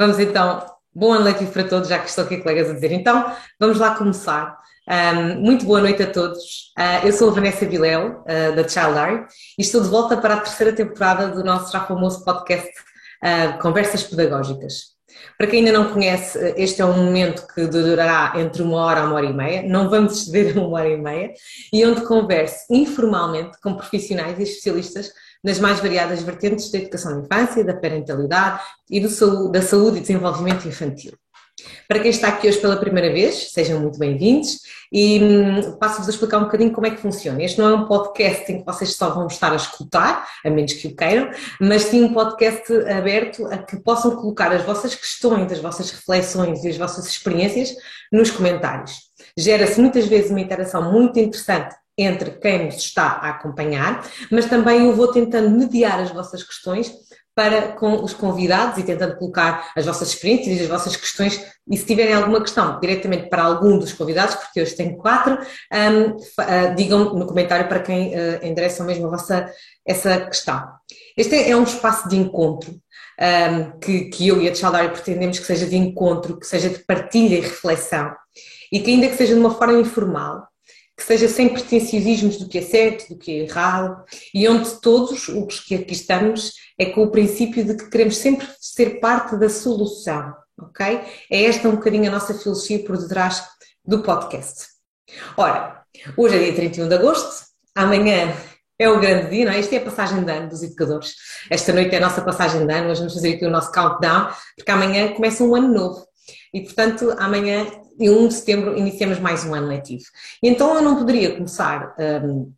Vamos então, boa noite para todos, já que estou aqui colegas a dizer. Então, vamos lá começar. Um, muito boa noite a todos. Uh, eu sou a Vanessa Viléu, uh, da Child Art, e estou de volta para a terceira temporada do nosso já famoso podcast uh, Conversas Pedagógicas. Para quem ainda não conhece, este é um momento que durará entre uma hora a uma hora e meia, não vamos exceder uma hora e meia, e onde converso informalmente com profissionais e especialistas nas mais variadas vertentes da educação da infância, da parentalidade e do, da saúde e desenvolvimento infantil. Para quem está aqui hoje pela primeira vez, sejam muito bem-vindos e hum, passo-vos a explicar um bocadinho como é que funciona. Este não é um podcast em que vocês só vão estar a escutar, a menos que o queiram, mas sim um podcast aberto a que possam colocar as vossas questões, as vossas reflexões e as vossas experiências nos comentários. Gera-se muitas vezes uma interação muito interessante entre quem nos está a acompanhar, mas também eu vou tentando mediar as vossas questões para com os convidados e tentando colocar as vossas experiências e as vossas questões e se tiverem alguma questão diretamente para algum dos convidados, porque hoje tenho quatro, um, uh, digam no comentário para quem uh, endereçam mesmo a vossa, essa questão. Este é, é um espaço de encontro um, que, que eu e a Tchaldário pretendemos que seja de encontro, que seja de partilha e reflexão e que ainda que seja de uma forma informal, que seja sem pretenciosismos do que é certo, do que é errado, e onde todos os que aqui estamos é com o princípio de que queremos sempre ser parte da solução, ok? É esta um bocadinho a nossa filosofia por detrás do podcast. Ora, hoje é dia 31 de agosto, amanhã é o grande dia, não é? Esta é a passagem de ano dos educadores. Esta noite é a nossa passagem de ano, nós vamos fazer aqui o nosso countdown, porque amanhã começa um ano novo. E, portanto, amanhã em 1 de setembro iniciamos mais um ano letivo. E então eu não poderia começar um,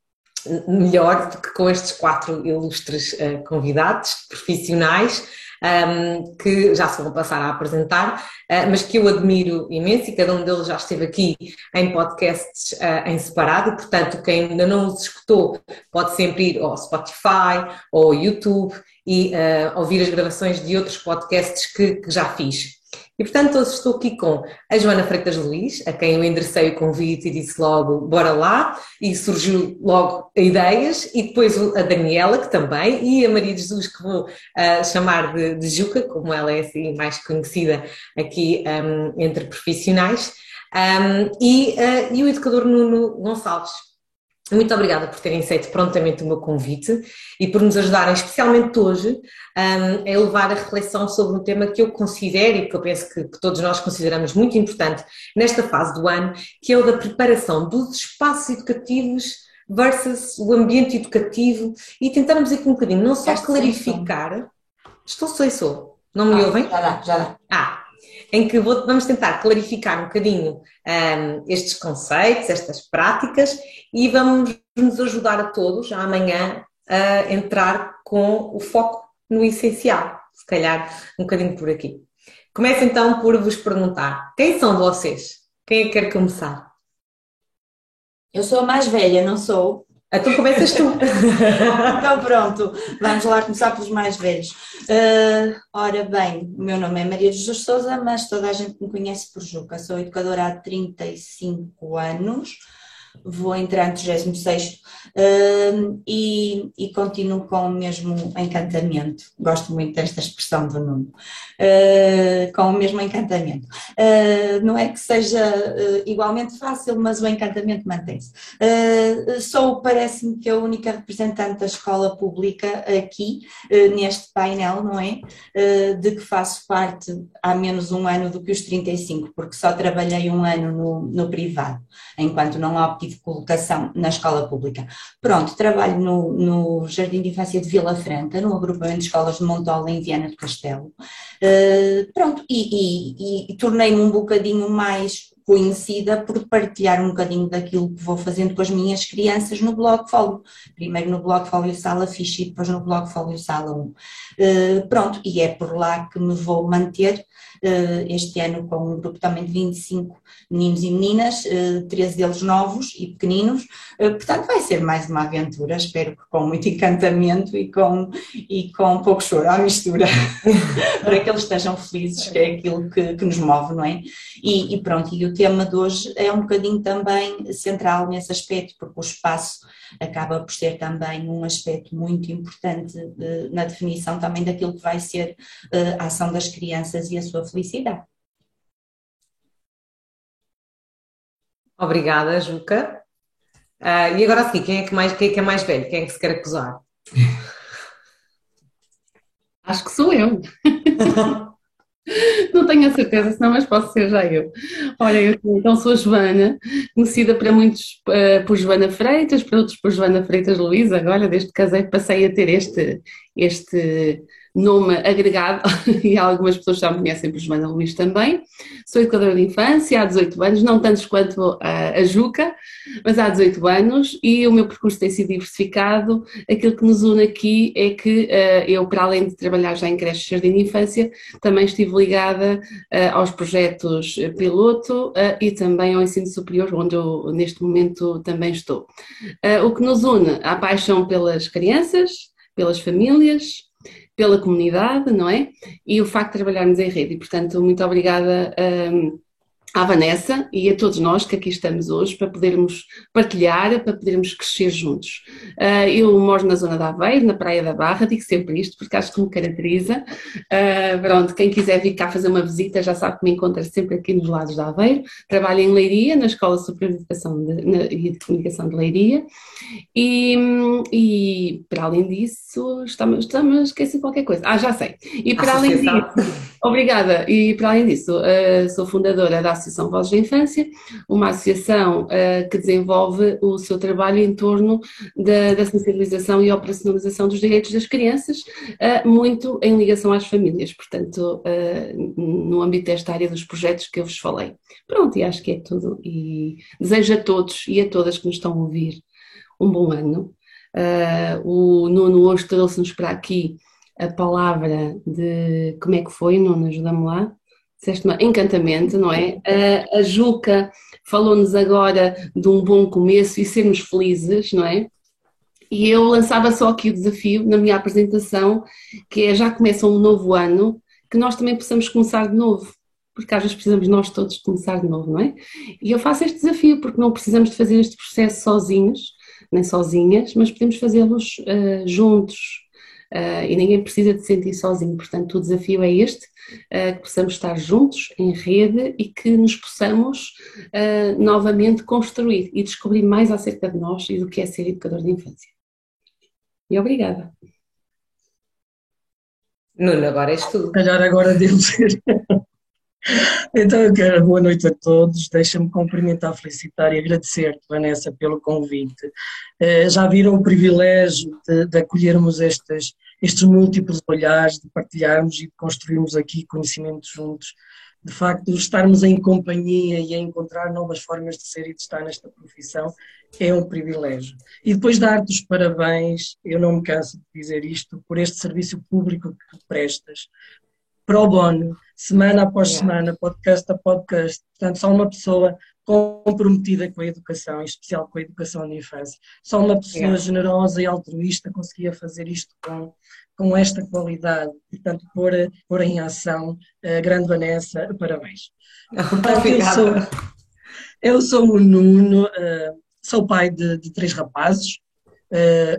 melhor do que com estes quatro ilustres uh, convidados profissionais um, que já se vão passar a apresentar, uh, mas que eu admiro imenso e cada um deles já esteve aqui em podcasts uh, em separado, portanto, quem ainda não os escutou pode sempre ir ao Spotify ou ao YouTube e ouvir as gravações de outros podcasts que, que já fiz. E portanto, hoje estou aqui com a Joana Freitas Luís, a quem eu enderecei o convite e disse logo, bora lá, e surgiu logo ideias, e depois a Daniela, que também, e a Maria de Jesus, que vou uh, chamar de, de, Juca, como ela é assim mais conhecida aqui um, entre profissionais, um, e, uh, e o educador Nuno Gonçalves. Muito obrigada por terem aceito prontamente o meu convite e por nos ajudarem, especialmente hoje, um, a elevar a reflexão sobre um tema que eu considero e que eu penso que, que, todos nós consideramos muito importante nesta fase do ano, que é o da preparação dos espaços educativos versus o ambiente educativo e tentarmos aqui um bocadinho, não só clarificar. Estou e sou. Não me ah, ouvem? Já dá, já dá. Ah, em que vou, vamos tentar clarificar um bocadinho um, estes conceitos, estas práticas e vamos nos ajudar a todos amanhã a entrar com o foco no essencial, se calhar um bocadinho por aqui. Começo então por vos perguntar: quem são vocês? Quem é que quer começar? Eu sou a mais velha, não sou? Então começas tu. então pronto, vamos lá começar pelos mais velhos. Uh, ora bem, o meu nome é Maria Jesus Souza, mas toda a gente me conhece por Juca. Sou educadora há 35 anos vou entrar no 36 uh, e, e continuo com o mesmo encantamento. Gosto muito desta expressão do Nuno. Uh, com o mesmo encantamento. Uh, não é que seja uh, igualmente fácil, mas o encantamento mantém-se. sou, parece-me que a única representante da escola pública aqui, neste painel, não é? de que faço parte há menos um ano do que os 35, porque só trabalhei um ano no, no privado, enquanto não optei tive colocação na escola pública. Pronto, trabalho no, no Jardim de Infância de Vila Franca, no agrupamento de escolas de Montola em Viana do Castelo. Uh, pronto, e, e, e tornei-me um bocadinho mais conhecida por partilhar um bocadinho daquilo que vou fazendo com as minhas crianças no blog Folio. Primeiro no blog Folio Sala Fixe e depois no blog Folio Sala 1. Uh, eh, pronto, e é por lá que me vou manter este ano com um grupo também de 25 meninos e meninas, uh, eh, 13 deles novos e pequeninos, portanto vai ser mais uma aventura, espero que com muito encantamento e com, e com pouco choro à mistura, para que eles estejam felizes, que é aquilo que, que nos move, não é? E, e pronto, e o tema de hoje é um bocadinho também central nesse aspecto, porque o espaço acaba por ser também um aspecto muito importante de, na definição também daquilo que vai ser uh, a ação das crianças e a sua felicidade. Obrigada, Juca. Uh, e agora sim, quem é, que mais, quem é que é mais velho? Quem é que se quer acusar? Acho que sou eu. Não tenho a certeza, senão, mas posso ser já eu. Olha, eu então sou a Joana, conhecida para muitos uh, por Joana Freitas, para outros por Joana Freitas Luísa. Agora, desde que casei, passei a ter este, este nome agregado e algumas pessoas já me conhecem por Joana Luís também. Sou educadora de infância há 18 anos, não tantos quanto a, a Juca, mas há 18 anos e o meu percurso tem sido diversificado. Aquilo que nos une aqui é que uh, eu, para além de trabalhar já em creches de jardim de infância, também estive ligada uh, aos projetos piloto uh, e também ao ensino superior, onde eu neste momento também estou. o que nos une a paixão pelas crianças, pelas famílias, pela comunidade, não é? E o facto de trabalharmos em rede. E, portanto, muito obrigada. Um, à Vanessa e a todos nós que aqui estamos hoje para podermos partilhar, para podermos crescer juntos. Uh, eu moro na zona da Aveiro, na Praia da Barra, digo sempre isto porque acho que me caracteriza. Uh, pronto, quem quiser vir cá fazer uma visita já sabe que me encontra sempre aqui nos lados da Aveiro. Trabalho em Leiria, na Escola Superior de Educação e de Comunicação de Leiria. E, e para além disso, estamos, estamos a esquecer qualquer coisa. Ah, já sei. E para além disso, obrigada. E para além disso, uh, sou fundadora da Associação Vozes da Infância, uma associação uh, que desenvolve o seu trabalho em torno da, da sensibilização e operacionalização dos direitos das crianças, uh, muito em ligação às famílias, portanto, uh, no âmbito desta área dos projetos que eu vos falei. Pronto, e acho que é tudo. E desejo a todos e a todas que nos estão a ouvir um bom ano. o Nuno hoje trouxe-nos para aqui a palavra de como é que foi, Nuno, ajuda-me lá disseste encantamento, não é? A, a Juca falou-nos agora de um bom começo e sermos felizes, não é? E eu lançava só aqui o desafio na minha apresentação, que é já começa um novo ano, que nós também possamos começar de novo, porque às vezes precisamos nós todos começar de novo, não é? E eu faço este desafio, porque não precisamos de fazer este processo sozinhos, nem sozinhas, mas podemos fazê-los uh, juntos, uh, e ninguém precisa de se sentir sozinho, portanto o desafio é este, uh, que possamos estar juntos, em rede e que nos possamos uh, novamente construir e descobrir mais acerca de nós e do que é ser educador de infância. E obrigada. Nuno, agora és tu. Calhar agora devo ser. Então eu quero boa noite a todos, deixa-me cumprimentar, felicitar e agradecer-te, Vanessa, pelo convite. Eh, já viram o privilégio de, de acolhermos estes, múltiplos olhares, de partilharmos e de construirmos aqui conhecimentos juntos. De facto, estarmos em companhia e a encontrar novas formas de ser e de estar nesta profissão é um privilégio. E depois dar-te os parabéns, eu não me canso de dizer isto, por este serviço público que prestas, pro bono, semana após semana, podcast a podcast. Portanto, só uma pessoa comprometida com a educação, em especial com a educação de infância. Só uma pessoa generosa e altruísta conseguia fazer isto com, com esta qualidade. Portanto, pôr, pôr em ação a grande Vanessa, parabéns. Portanto, eu sou, eu sou o Nuno, eh, sou pai de, de três rapazes,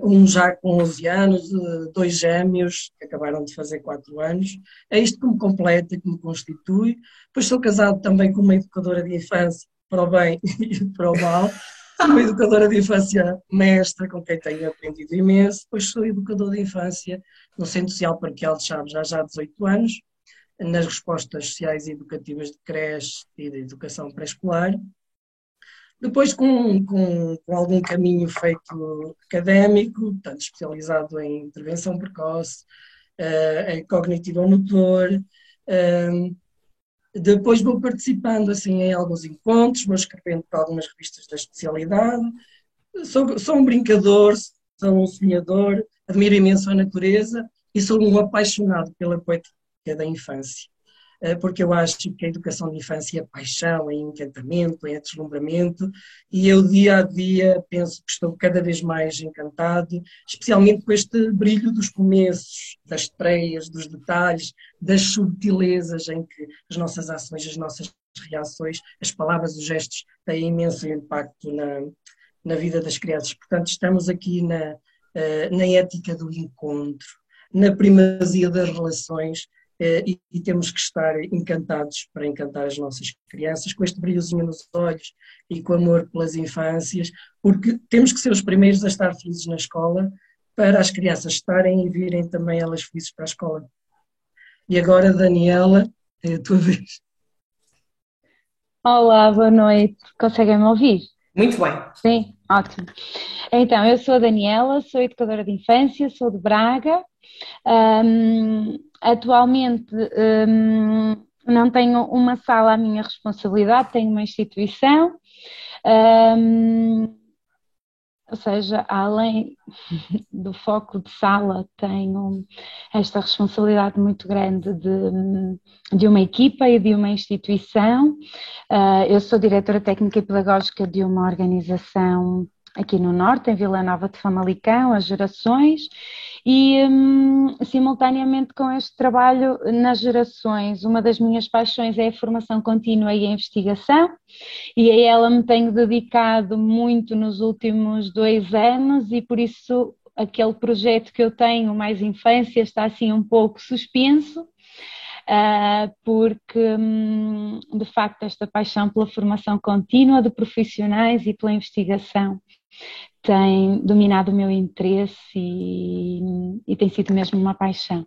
um já com 11 anos, uh, dois gêmeos que acabaram de fazer 4 anos. É isto que me completa, que me constitui. Pois sou casado também com uma educadora de infância, para o bem e para o mal. Sou uma educadora de infância mestra, com quem tenho aprendido imenso. Pois sou educador de infância no Centro Social Parqueal de Chaves já já há 18 anos, nas respostas sociais e educativas de creche e de educação pré-escolar. Depois, com, com, com, algum caminho feito académico, tanto especializado em intervenção precoce, uh, em cognitivo motor, uh, depois vou participando assim em alguns encontros, vou escrevendo para algumas revistas da especialidade. Sou, sou um brincador, sou um sonhador, admiro imenso a natureza e sou um apaixonado pela poética da infância. Eh, porque eu acho que a educação de infância é paixão, é encantamento, é deslumbramento, e eu dia a dia penso que estou cada vez mais encantado, especialmente com este brilho dos começos, das estreias, dos detalhes, das subtilezas em que as nossas ações, as nossas reações, as palavras, os gestos têm imenso impacto na, na vida das crianças. Portanto, estamos aqui na, eh, na ética do encontro, na primazia das relações e, e, temos que estar encantados para encantar as nossas crianças, com este brilhozinho nos olhos e com amor pelas infâncias, porque temos que ser os primeiros a estar felizes na escola para as crianças estarem e virem também elas felizes para a escola. E agora, Daniela, é a tua vez. Olá, boa noite. Conseguem me ouvir? Muito bem. Sim, ótimo. Então, eu sou a Daniela, sou educadora de infância, sou de Braga. Um, atualmente um, não tenho uma sala à minha responsabilidade, tenho uma instituição. Um, ou seja, além do foco de sala, tenho esta responsabilidade muito grande de, de uma equipa e de uma instituição. Ah, eu sou diretora técnica e pedagógica de uma organização aqui no Norte, em Vila Nova de Famalicão, as gerações, e hum, simultaneamente com este trabalho nas gerações, uma das minhas paixões é a formação contínua e a investigação, e a ela me tenho dedicado muito nos últimos dois anos, e por isso aquele projeto que eu tenho, Mais Infância, está assim um pouco suspenso, uh, porque hum, de facto esta paixão pela formação contínua de profissionais e pela investigação tem dominado o meu interesse e, e tem sido mesmo uma paixão.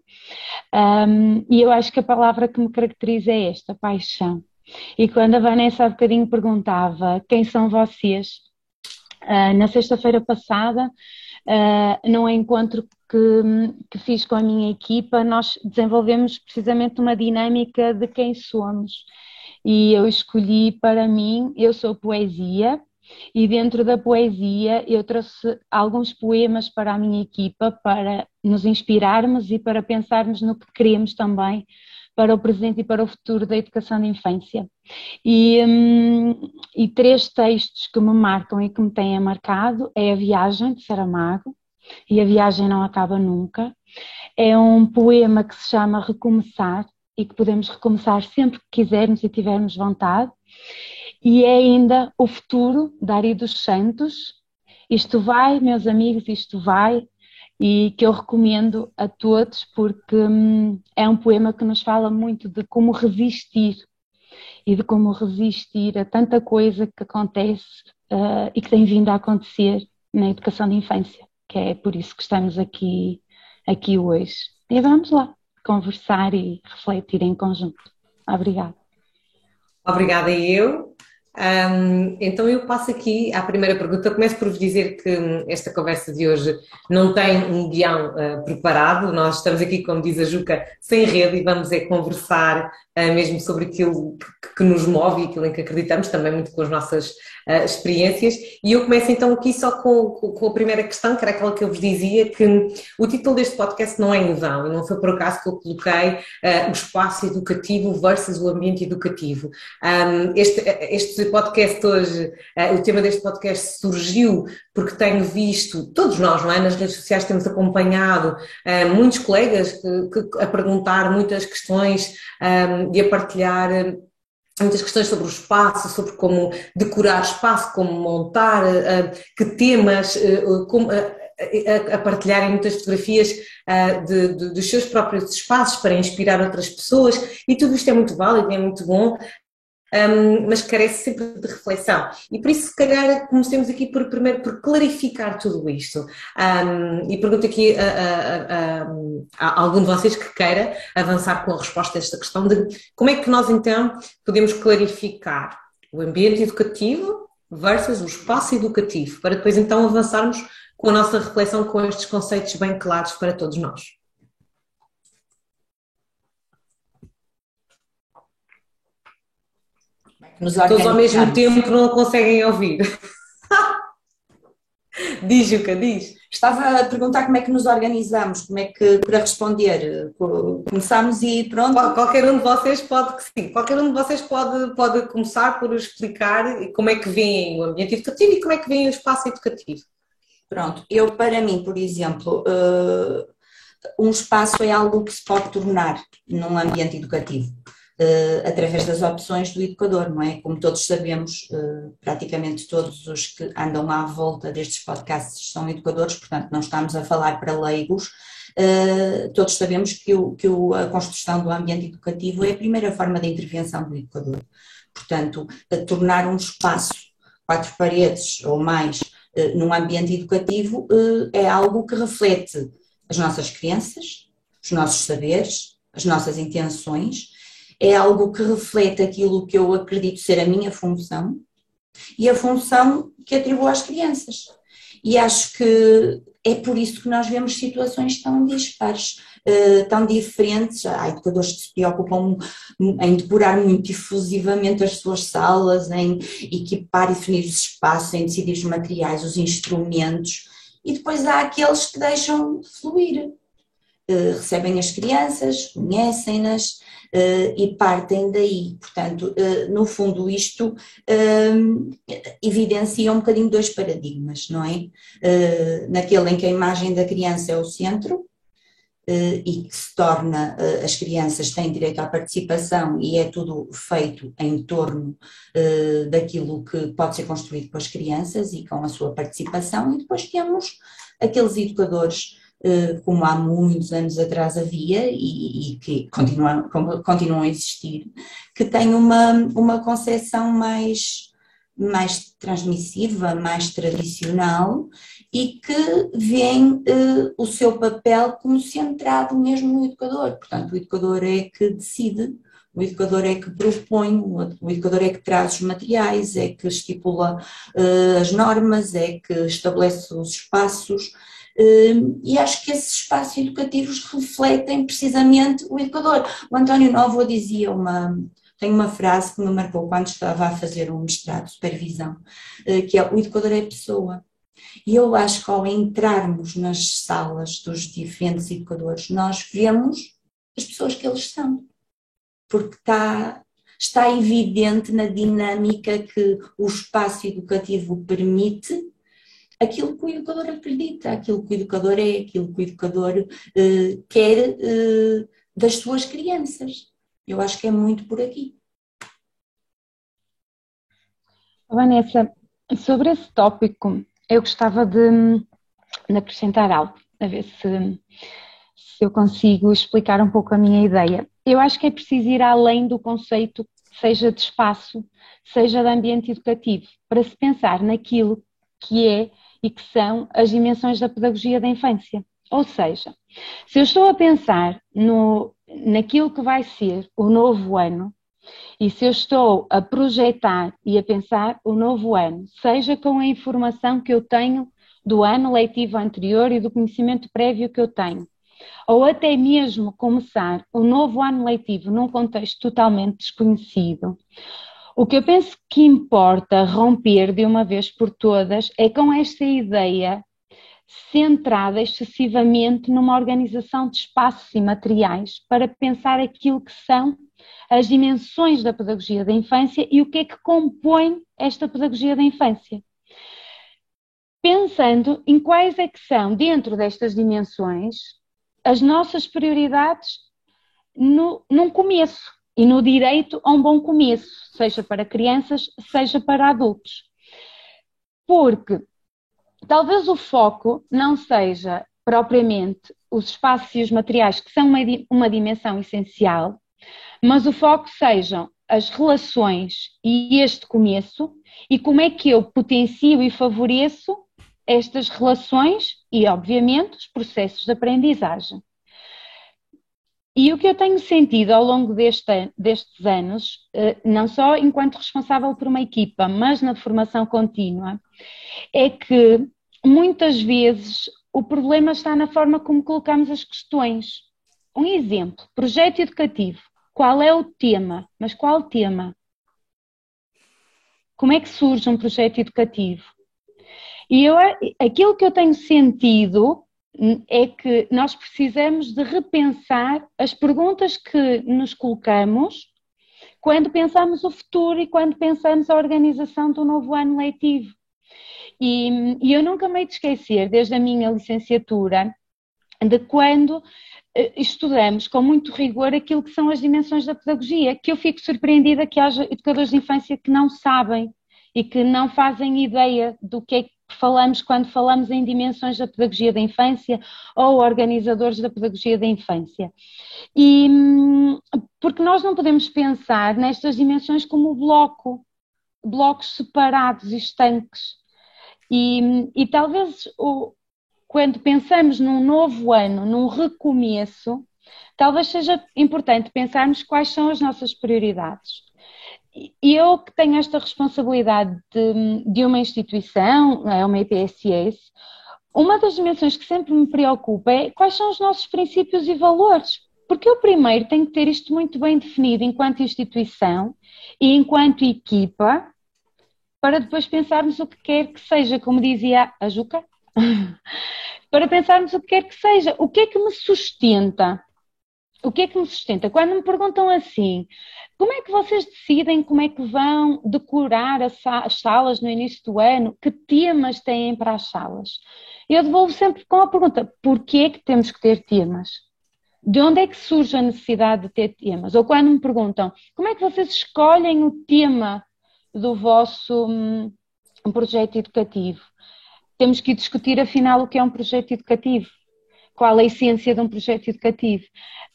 Um, e eu acho que a palavra que me caracteriza é esta, paixão. E quando a Vanessa há bocadinho perguntava quem são vocês, uh, na sexta-feira passada, uh, num encontro que, que, fiz com a minha equipa, nós desenvolvemos precisamente uma dinâmica de quem somos. E eu escolhi para mim, eu sou poesia, e dentro da poesia eu trouxe alguns poemas para a minha equipa para nos inspirarmos e para pensarmos no que queremos também para o presente e para o futuro da educação de infância. E, hum, e três textos que me marcam e que me têm marcado é A Viagem, de Saramago, e a viagem não acaba nunca. É um poema que se chama Recomeçar e que podemos recomeçar sempre que quisermos e tivermos vontade e é ainda o futuro da Ari dos Santos. Isto vai, meus amigos, isto vai, e que eu recomendo a todos porque hum, é um poema que nos fala muito de como resistir e de como resistir a tanta coisa que acontece uh, e que tem vindo a acontecer na educação de infância, que é por isso que estamos aqui, aqui hoje. E vamos lá conversar e refletir em conjunto. Obrigada. Obrigada eu. Um, então eu passo aqui à primeira pergunta. Começo por vos dizer que esta conversa de hoje não tem um guião uh, preparado. Nós estamos aqui, como diz a Juca, sem rede e vamos é conversar mesmo sobre aquilo que, nos move e aquilo em que acreditamos, também muito com as nossas uh, experiências. E eu começo então aqui só com, com, a primeira questão, que era aquela que eu vos dizia, que o título deste podcast não é em vão, e não foi por acaso que eu coloquei o espaço educativo versus o ambiente educativo. Um, este, este podcast hoje, uh, o tema deste podcast surgiu porque tenho visto, todos nós, não é? Nas redes sociais temos acompanhado uh, muitos colegas que, que, a perguntar muitas questões um, ehm, e a partilhar eh, muitas questões sobre o espaço, sobre como decorar espaço, como montar, uh, que temas, uh, como, a, a, partilharem muitas fotografias uh, de, de, dos seus próprios espaços para inspirar outras pessoas e tudo isto é muito válido, é muito bom, um, mas carece sempre de reflexão. E por isso, se calhar, comecemos aqui por, primeiro por clarificar tudo isto. Um, e pergunto aqui a, a, a, a, algum de vocês que queira avançar com a resposta a esta questão de como é que nós então podemos clarificar o ambiente educativo versus o espaço educativo, para depois então avançarmos com a nossa reflexão com estes conceitos bem claros para todos nós. Nos Todos ao mesmo tempo não conseguem ouvir. diz, Juca, diz. Estava a perguntar como é que nos organizamos, como é que, para responder, começamos e pronto. Qualquer um de vocês pode, sim, qualquer um de vocês pode, pode começar por explicar como é que vem o ambiente educativo e como é que vem o espaço educativo. Pronto, eu para mim, por exemplo, uh, um espaço é algo que se pode tornar num ambiente educativo. Uh, através das opções do educador, não é? Como todos sabemos, uh, praticamente todos os que andam à volta destes podcasts são educadores, portanto, não estamos a falar para leigos. Uh, todos sabemos que, o, que o, a construção do ambiente educativo é a primeira forma de intervenção do educador. Portanto, tornar um espaço, quatro paredes ou mais, num ambiente educativo é algo que reflete as nossas crenças, os nossos saberes, as nossas intenções é algo que reflete aquilo que eu acredito ser a minha função e a função que atribuo às crianças. E acho que é por isso que nós vemos situações tão dispares, uh, tão diferentes. Há educadores que se preocupam em decorar muito efusivamente as suas salas, em equipar e definir os espaços, em decidir os materiais, os instrumentos, e depois há aqueles que deixam fluir. Uh, recebem as crianças, conhecem-nas, e partem daí. Portanto, uh, no fundo, isto uh, evidencia um bocadinho dois paradigmas, não é? naquele em que a imagem da criança é o centro, e que se torna, as crianças têm direito à participação e é tudo feito em torno daquilo que pode ser construído com as crianças e com a sua participação, e depois temos aqueles educadores eh, como há muitos anos atrás havia e, e que continuam, continuam a existir, que têm uma, uma concepção mais, mais transmissiva, mais tradicional e que veem uh, o seu papel como centrado mesmo no educador. Portanto, o educador é que decide, o educador é que propõe, o educador é que traz os materiais, é que estipula uh, as normas, é que estabelece os espaços e acho que esses espaços educativos refletem precisamente o educador. O António Novo dizia uma, tem uma frase que me marcou quando estava a fazer um mestrado de supervisão, eh, que é o educador é pessoa. E eu acho que ao entrarmos nas salas dos diferentes educadores, nós vemos as pessoas que eles são, porque está, está evidente na dinâmica que o espaço educativo permite aquilo que o educador acredita, aquilo que o educador é, aquilo que o educador uh, quer uh, das suas crianças. Eu acho que é muito por aqui. Vanessa, sobre esse tópico, eu gostava de, de acrescentar algo, a ver se, se eu consigo explicar um pouco a minha ideia. Eu acho que é preciso ir além do conceito, seja de espaço, seja de ambiente educativo, para se pensar naquilo que é e que são as dimensões da pedagogia da infância. Ou seja, se eu estou a pensar no, naquilo que vai ser o novo ano, e se eu estou a projetar e a pensar o novo ano, seja com a informação que eu tenho do ano letivo anterior e do conhecimento prévio que eu tenho, ou até mesmo começar o novo ano letivo num contexto totalmente desconhecido, o que eu penso que importa romper de uma vez por todas é com esta ideia centrada excessivamente numa organização de espaços e materiais para pensar aquilo que são as dimensões da pedagogia da infância e o que é que compõe esta pedagogia da infância. Pensando em quais é que são, dentro destas dimensões, as nossas prioridades no, num começo, e no direito a um bom começo, seja para crianças, seja para adultos. Porque talvez o foco não seja propriamente os espaços e os materiais, que são uma, uma dimensão essencial, mas o foco sejam as relações e este começo e como é que eu potencio e favoreço estas relações e, obviamente, os processos de aprendizagem. E o que eu tenho sentido ao longo deste, destes anos, eh, não só enquanto responsável por uma equipa, mas na formação contínua, é que muitas vezes o problema está na forma como colocamos as questões. Um exemplo: projeto educativo. Qual é o tema? Mas qual tema? Como é que surge um projeto educativo? E eu, aquilo que eu tenho sentido é que nós precisamos de repensar as perguntas que nos colocamos quando pensamos o futuro e quando pensamos a organização do novo ano letivo. E, e eu nunca me hei de esquecer, desde a minha licenciatura, de quando eh, estudamos com muito rigor aquilo que são as dimensões da pedagogia, que eu fico surpreendida que haja educadores de infância que não sabem e que não fazem ideia do que é que falamos quando falamos em dimensões da pedagogia da infância ou organizadores da pedagogia da infância. E porque nós não podemos pensar nestas dimensões como bloco, blocos separados e estanques. E, e talvez o, quando pensamos num novo ano, num recomeço, talvez seja importante pensarmos quais são as nossas prioridades. Eu que tenho esta responsabilidade de, de uma instituição, é uma IPSS, uma das dimensões que sempre me preocupa é quais são os nossos princípios e valores. Porque eu primeiro tenho que ter isto muito bem definido enquanto instituição e enquanto equipa, para depois pensarmos o que quer que seja, como dizia a Juca, para pensarmos o que quer que seja, o que é que me sustenta. O que é que me sustenta? Quando me perguntam assim, como é que vocês decidem como é que vão decorar as salas no início do ano? Que temas têm para as salas? Eu devolvo sempre com a pergunta: porquê é que temos que ter temas? De onde é que surge a necessidade de ter temas? Ou quando me perguntam como é que vocês escolhem o tema do vosso um, projeto educativo? Temos que discutir afinal o que é um projeto educativo qual a essência de um projeto educativo.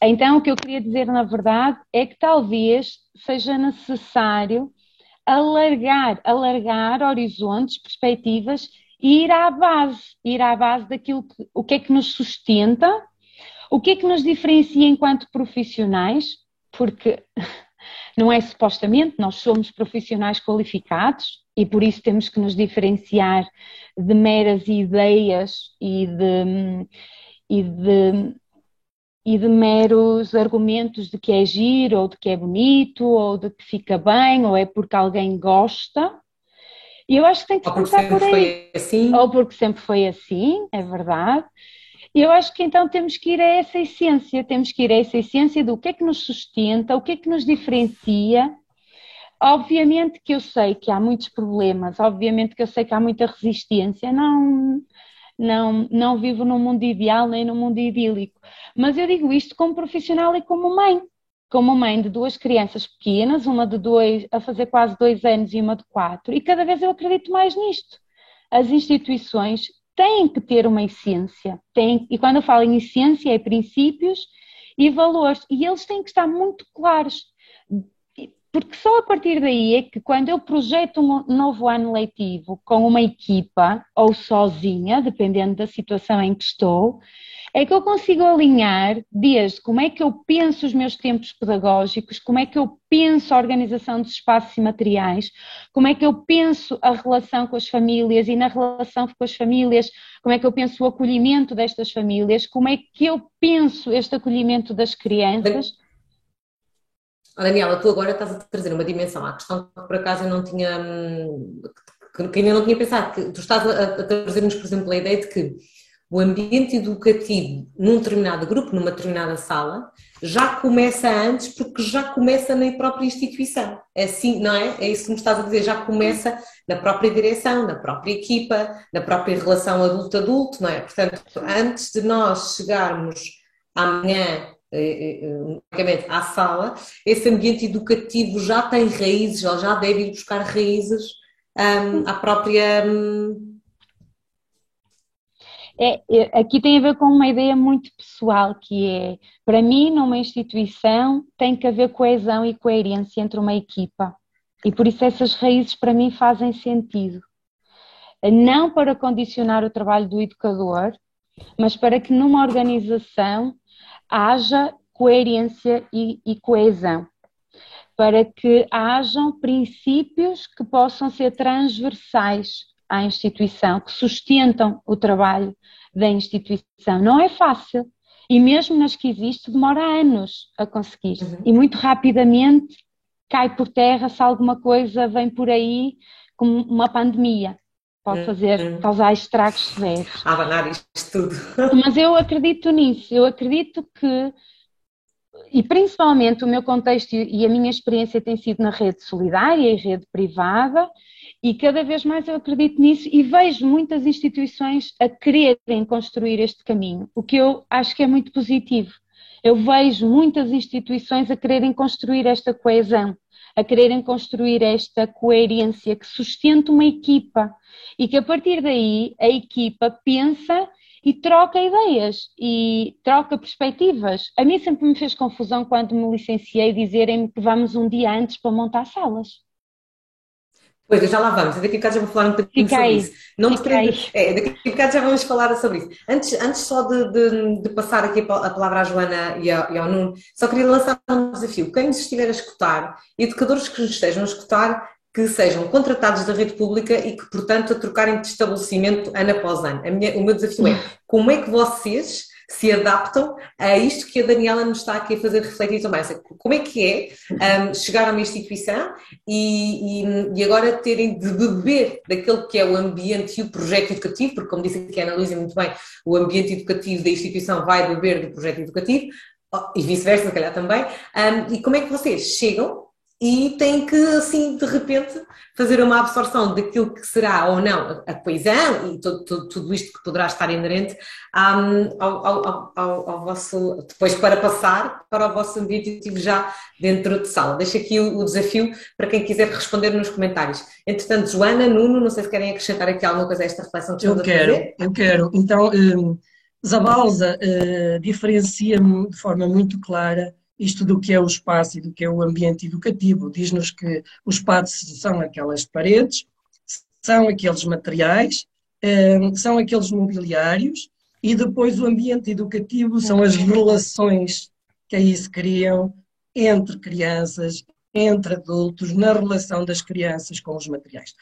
Então, o que eu queria dizer, na verdade, é que talvez seja necessário alargar, alargar horizontes, perspectivas e ir à base, ir à base daquilo que, o que é que nos sustenta, o que é que nos diferencia enquanto profissionais, porque não é supostamente, nós somos profissionais qualificados e por isso temos que nos diferenciar de meras ideias e de e de, e de meros argumentos de que é giro, ou de que é bonito, ou de que fica bem, ou é porque alguém gosta. E eu acho que tem que começar por aí. Assim. Ou porque sempre foi assim, é verdade. E eu acho que então temos que ir a essa essência, temos que ir a essa essência do que é que nos sustenta, o que é que nos diferencia. Obviamente que eu sei que há muitos problemas, obviamente que eu sei que há muita resistência, não, não, não vivo num mundo ideal nem num mundo idílico. Mas eu digo isto como profissional e como mãe. Como mãe de duas crianças pequenas, uma de dois, a fazer quase dois anos e uma de quatro, e cada vez eu acredito mais nisto. As instituições têm que ter uma essência, têm, e quando eu falo em essência, é princípios e valores, e eles têm que estar muito claros porque só a partir daí é que quando eu projeto um novo ano letivo com uma equipa ou sozinha, dependendo da situação em que estou, é que eu consigo alinhar desde como é que eu penso os meus tempos pedagógicos, como é que eu penso a organização dos espaços e materiais, como é que eu penso a relação com as famílias e na relação com as famílias, como é que eu penso o acolhimento destas famílias, como é que eu penso este acolhimento das crianças. Daniela, tu agora estás a trazer uma dimensão à questão que por acaso eu não tinha, que ainda não tinha pensado, que tu estás a, trazer-nos, por exemplo, a ideia de que o ambiente educativo num determinado grupo, numa determinada sala, já começa antes, porque já começa na própria instituição. É assim, não é? É isso que me estás a dizer, já começa na própria direção, na própria equipa, na própria relação adulto-adulto, não é? Portanto, antes de nós chegarmos amanhã à sala, esse ambiente educativo já tem raízes, ou já deve ir buscar raízes um, à própria. Um... É, é, aqui tem a ver com uma ideia muito pessoal, que é, para mim, numa instituição, tem que haver coesão e coerência entre uma equipa. E por isso essas raízes, para mim, fazem sentido. Não para condicionar o trabalho do educador, mas para que numa organização haja coerência e, e coesão, para que hajam princípios que possam ser transversais à instituição, que sustentam o trabalho da instituição. Não é fácil. E mesmo nas que existe, demora anos a conseguir. Uhum. E muito rapidamente cai por terra se alguma coisa vem por aí, como uma pandemia pode fazer, uhum. causar estragos severos. Abanar isto tudo. Mas eu acredito nisso, eu acredito que, e principalmente o meu contexto e a minha experiência tem sido na rede solidária e rede privada, e cada vez mais eu acredito nisso e vejo muitas instituições a quererem construir este caminho, o que eu acho que é muito positivo. Eu vejo muitas instituições a quererem construir esta coesão, a quererem construir esta coerência que sustenta uma equipa e que a partir daí a equipa pensa e troca ideias e troca perspectivas. A mim sempre me fez confusão quando me licenciei dizerem-me que vamos um dia antes para montar salas. Pois, já lá vamos. Daqui a bocado já vou falar um pouquinho Fica sobre aí. isso. Não Fica é, daqui a bocado já vamos falar sobre isso. Antes, antes só de, de, de passar aqui a palavra à Joana e ao, e ao Nuno, só queria lançar um desafio. Quem nos estiver a escutar, educadores que nos estejam a escutar, que sejam contratados da rede pública e que, portanto, a trocarem de estabelecimento ano após ano. Minha, o meu desafio é como é que vocês se adaptam a isto que a Daniela nos está aqui a fazer refletir também. Como é que é um, chegar a uma instituição e, e, e, agora terem de beber daquele que é o ambiente e o projeto educativo, porque como disse aqui a Ana Luísa muito bem, o ambiente educativo da instituição vai beber do projeto educativo, e vice-versa, se calhar também, um, e como é que vocês chegam e tem que, assim, de repente, fazer uma absorção daquilo que será ou não a coesão e todo, todo, tudo isto que poderá estar inerente um, ao, ao, ao, ao, vosso, depois para passar para o vosso ambiente já dentro de sala. Deixo aqui o, o, desafio para quem quiser responder nos comentários. Entretanto, Joana, Nuno, não sei se querem acrescentar aqui alguma coisa a esta reflexão que eu quero, Eu quero, então... Um... Zabalza uh, diferencia-me de forma muito clara isto do que é o espaço e do que é o ambiente educativo. Diz-nos que o espaço são aquelas paredes, são aqueles materiais, hum, são aqueles mobiliários e depois o ambiente educativo são as relações que aí se criam entre crianças, entre adultos, na relação das crianças com os materiais.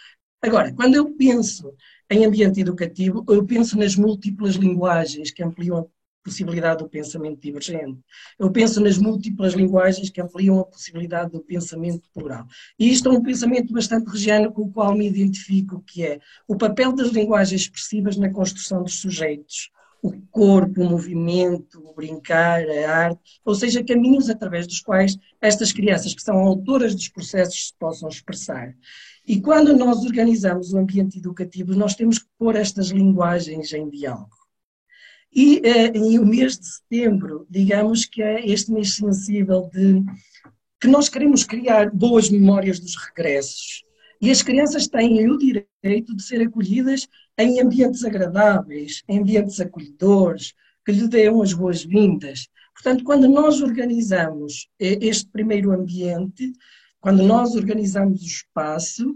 Agora, quando eu penso em ambiente educativo, eu penso nas múltiplas linguagens que ampliam possibilidade do pensamento divergente. Eu penso nas múltiplas linguagens que ampliam a possibilidade do pensamento plural. E isto é um pensamento bastante regiano com o qual me identifico, que é o papel das linguagens expressivas na construção dos sujeitos. O corpo, o movimento, o brincar, a arte, ou seja, caminhos através dos quais estas crianças, que são autoras dos processos, se possam expressar. E quando nós organizamos o ambiente educativo, nós temos que pôr estas linguagens em diálogo. E uh, o mês de setembro, digamos que é este mês sensível de que nós queremos criar boas memórias dos regressos. E as crianças têm o direito de ser acolhidas em ambientes agradáveis, em ambientes acolhedores, que lhe deem as boas-vindas. Portanto, quando nós organizamos eh, este primeiro ambiente, quando nós organizamos o espaço,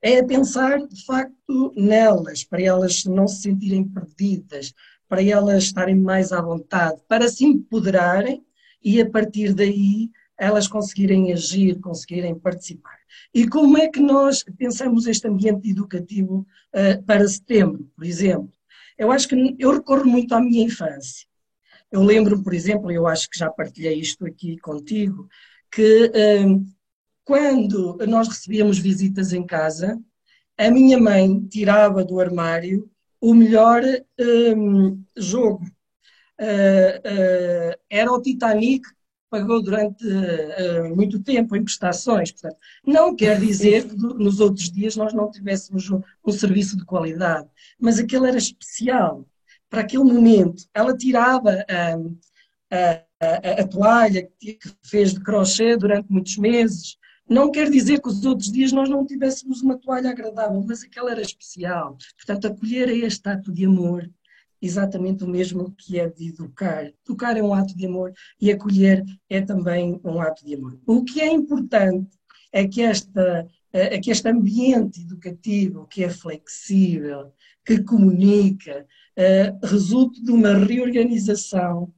é pensar de facto nelas, para elas não se sentirem perdidas, para elas estarem mais à vontade, para se empoderarem e a partir daí elas conseguirem agir, conseguirem participar. E como é que nós pensamos este ambiente educativo uh, para setembro, por exemplo? Eu acho que eu recorro muito à minha infância. Eu lembro, por exemplo, eu acho que já partilhei isto aqui contigo, que uh, quando nós recebíamos visitas em casa, a minha mãe tirava do armário o melhor um, jogo. Uh, uh, era o Titanic que pagou durante uh, muito tempo em prestações. Portanto, não quer dizer que nos outros dias nós não tivéssemos um, um serviço de qualidade, mas aquele era especial. Para aquele momento, ela tirava hum, a, a, a, toalha que fez de crochê durante muitos meses, não quer dizer que os outros dias nós não tivéssemos uma toalha agradável, mas aquela era especial. Portanto, acolher é este ato de amor, exatamente o mesmo que é de educar. Educar é um ato de amor e acolher é também um ato de amor. O que é importante é que, esta, é que este ambiente educativo, que é flexível, que comunica, eh, resulte de uma reorganização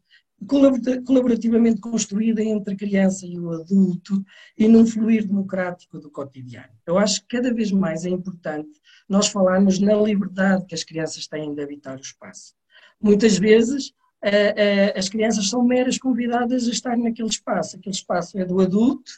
colaborativamente construída entre a criança e o adulto e num fluir democrático do cotidiano. Eu acho que cada vez mais é importante nós falarmos na liberdade que as crianças têm de habitar o espaço. Muitas vezes as crianças são meras convidadas a estar naquele espaço. Aquele espaço é do adulto,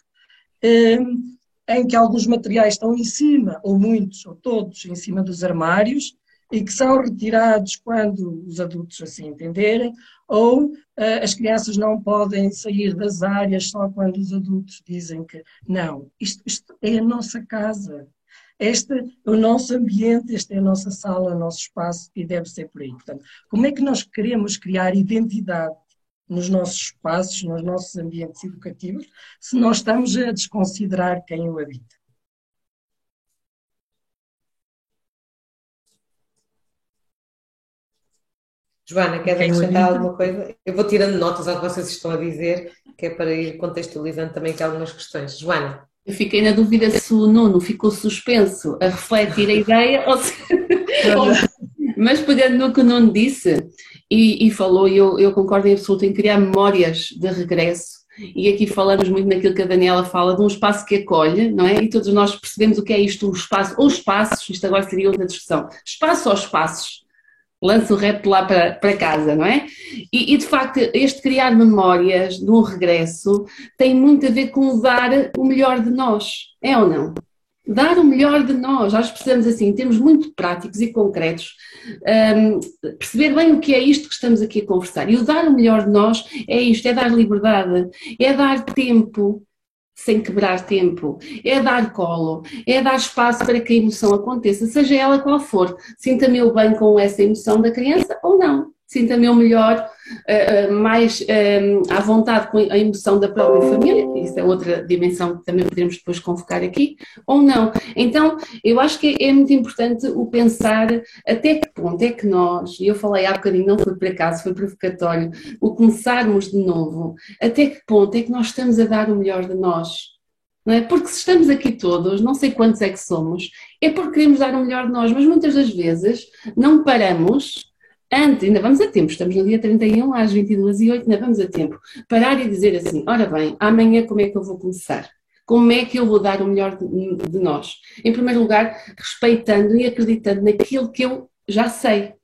em que alguns materiais estão em cima, ou muitos, ou todos, em cima dos armários, e que são retirados quando os adultos assim entenderem, ou uh, as crianças não podem sair das áreas só quando os adultos dizem que não. Isto, isto é a nossa casa. Este é o nosso ambiente, esta é a nossa sala, o nosso espaço e deve ser por aí. Portanto, como é que nós queremos criar identidade nos nossos espaços, nos nossos ambientes educativos, se nós estamos a desconsiderar quem o habita. Joana, queres acrescentar alguma coisa? Eu vou tirando notas ao que vocês estão a dizer, que é para ir contextualizando também aqui algumas questões. Joana. Eu fiquei na dúvida se o Nuno ficou suspenso a refletir a ideia ou se... Mas pegando no que o Nuno disse e, e falou, eu, eu concordo em absoluto em criar memórias de regresso e aqui falamos muito naquilo que a Daniela fala, de um espaço que acolhe, não é? E todos nós percebemos o que é isto, um espaço, ou espaços, isto agora seria outra discussão, espaço ou espaços, lança o repto lá para, para casa, não é? E, e, de facto, este criar memórias de um regresso tem muito a ver com dar o melhor de nós, é ou não? Dar o melhor de nós, nós precisamos assim, em termos muito práticos e concretos, um, perceber bem o que é isto que estamos aqui a conversar. E o dar o melhor de nós é isto, é dar liberdade, é dar tempo, sem quebrar tempo, é dar colo, é dar espaço para que a emoção aconteça, seja ela qual for. Sinta-me bem com essa emoção da criança ou não sinta-me melhor, uh, mais uh, à vontade com a emoção da própria família, isso é outra dimensão que também podemos depois convocar aqui, ou não. Então, eu acho que é muito importante o pensar até que ponto é que nós, e eu falei há bocadinho, não foi por acaso, foi provocatório, o começarmos de novo, até que ponto é que nós estamos a dar o melhor de nós. É? Porque se estamos aqui todos, não sei quantos é que somos, é porque queremos dar o melhor de nós, mas muitas das vezes não paramos Antes, ainda vamos a tempo, estamos no dia 31 às 22h08, ainda vamos a tempo. Parar e dizer assim: ora bem, amanhã como é que eu vou começar? Como é que eu vou dar o melhor de, de nós? Em primeiro lugar, respeitando e acreditando naquilo que eu já sei,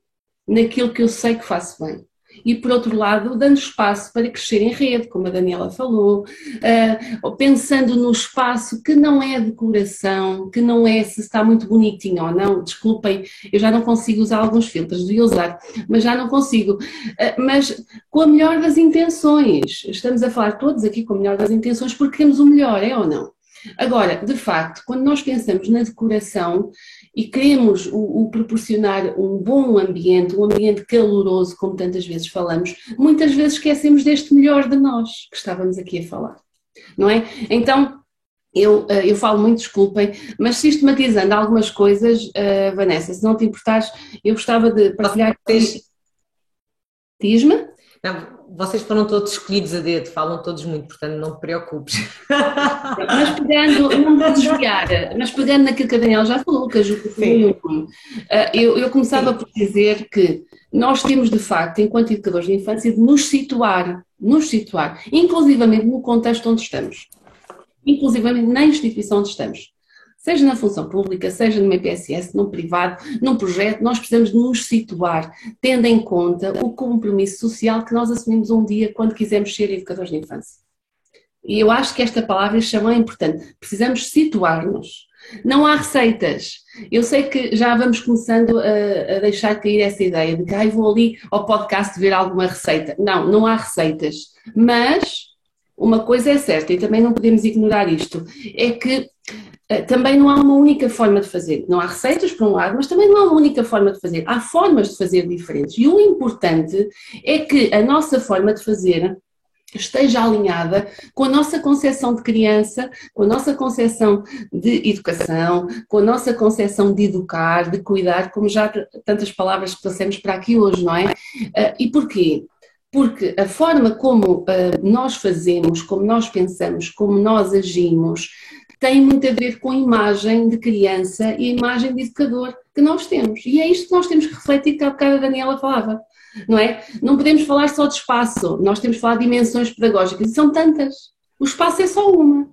naquilo que eu sei que faço bem e, por outro lado, dando espaço para crescer em rede, como a Daniela falou, uh, pensando no espaço que não é decoração, que não é se está muito bonitinho ou não, desculpem, eu já não consigo usar alguns filtros, devia usar, mas já não consigo, uh, mas com a melhor das intenções, estamos a falar todos aqui com a melhor das intenções porque queremos o melhor, é ou não? Agora, de facto, quando nós pensamos na decoração, e queremos o, o, proporcionar um bom ambiente, um ambiente caloroso, como tantas vezes falamos, muitas vezes esquecemos deste melhor de nós que estávamos aqui a falar, não é? Então, eu, eh, eu falo muito, desculpem, mas sistematizando algumas coisas, uh, Vanessa, se não te importares, eu gostava de partilhar. Diz-me? Não, vocês foram todos escolhidos a dedo, falam todos muito, portanto não te preocupes. Mas pegando, não vou desviar, mas pegando naquilo que a Daniela já falou, que a Ju falou, eh, eu, eu começava Sim. por dizer que nós temos de facto, enquanto educadores de infância, de nos situar, nos situar, inclusivamente no contexto onde estamos, inclusivamente na instituição onde estamos seja na função pública, seja no IPSS, num privado, num projeto, nós precisamos nos situar, tendo em conta o compromisso social que nós assumimos um dia quando quisermos ser educadores de infância. E eu acho que esta palavra chama é importante. Precisamos situar-nos. Não há receitas. Eu sei que já vamos começando a, a deixar cair essa ideia de que ah, vou ali ao podcast ver alguma receita. Não, não há receitas. Mas uma coisa é certa e também não podemos ignorar isto: é que também não há uma única forma de fazer. Não há receitas, por um lado, mas também não há uma única forma de fazer. Há formas de fazer diferentes. E o importante é que a nossa forma de fazer esteja alinhada com a nossa concepção de criança, com a nossa concepção de educação, com a nossa concepção de educar, de cuidar, como já tantas palavras que trouxemos para aqui hoje, não é? Eh, e porquê? Porque a forma como eh, nós fazemos, como nós pensamos, como nós agimos, tem muito a ver com a imagem de criança e a imagem de educador que nós temos. E é isto que nós temos que refletir, que há bocado a Daniela falava, não é? Não podemos falar só de espaço, nós temos que falar de dimensões pedagógicas, e são tantas. O espaço é só uma,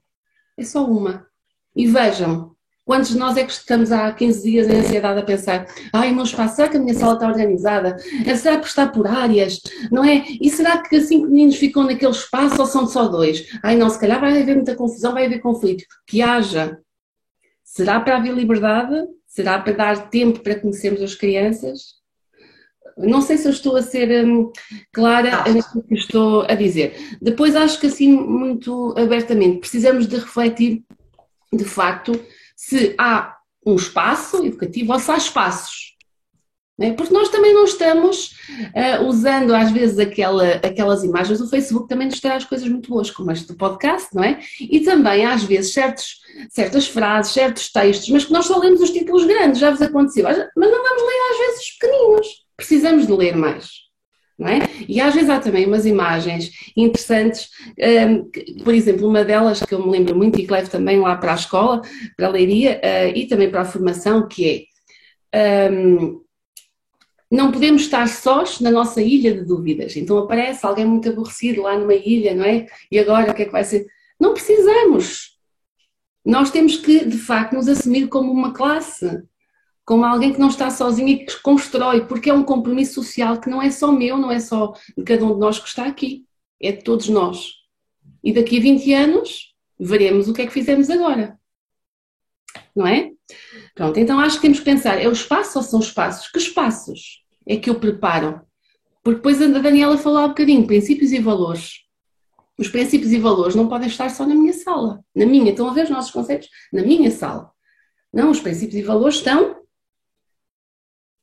é só uma. E vejam, Quantos de nós é que estamos há 15 dias em ansiedade a pensar ai, o meu espaço, será que a minha sala está organizada? Será que está por áreas? Não é? E será que cinco meninos ficam naquele espaço ou são só dois? Ai não, se calhar vai haver muita confusão, vai haver conflito. Que haja. Será para haver liberdade? Será para dar tempo para conhecermos as crianças? Não sei se eu estou a ser hum, clara no que estou a dizer. Depois acho que assim, muito abertamente, precisamos de refletir de facto se há um espaço educativo ou se há espaços. É? Porque nós também não estamos uh, usando às vezes aquela, aquelas imagens. O Facebook também nos traz coisas muito boas, como este do podcast, não é? E também às vezes certos, certas frases, certos textos, mas que nós só lemos os títulos grandes, já vos aconteceu. Mas não vamos ler às vezes os pequeninos. Precisamos de ler mais. É? E às vezes há também umas imagens interessantes, um, ehm, por exemplo, uma delas que eu me lembro muito e que levo também lá para a escola, para a leiria uh, e também para a formação, que é um, não podemos estar sós na nossa ilha de dúvidas. Então aparece alguém muito aborrecido lá numa ilha, não é? E agora o que é que vai ser? Não precisamos. Nós temos que, de facto, nos assumir como uma classe, como alguém que não está sozinho e que constrói, porque é um compromisso social que não é só meu, não é só de cada um de nós que está aqui, é de todos nós. E daqui a 20 anos veremos o que é que fizemos agora. Não é? Pronto, então acho que temos que pensar, é o espaço ou são espaços? Que espaços? é que eu preparo? Porque depois a Daniela falou um bocadinho, princípios e valores. Os princípios e valores não podem estar só na minha sala, na minha, estão a ver os nossos conceitos? Na minha sala. Não, os princípios e valores estão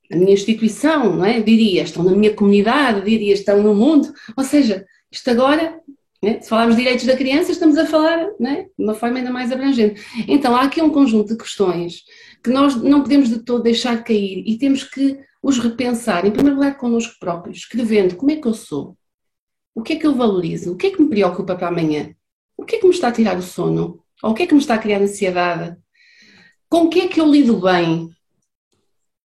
na minha instituição, não é? diria, estão na minha comunidade, diria, estão no mundo. Ou seja, isto agora, né? se falarmos de direitos da criança, estamos a falar né? de uma forma ainda mais abrangente. Então, há aqui um conjunto de questões que nós não podemos de todo deixar cair e temos que os repensar, em primeiro lugar, connosco próprios, escrevendo como é que eu sou, o que é que eu valorizo, o que é que me preocupa para amanhã, o que é que me está a tirar o sono, ou o que é que me está a criar ansiedade, com o que é que eu lido bem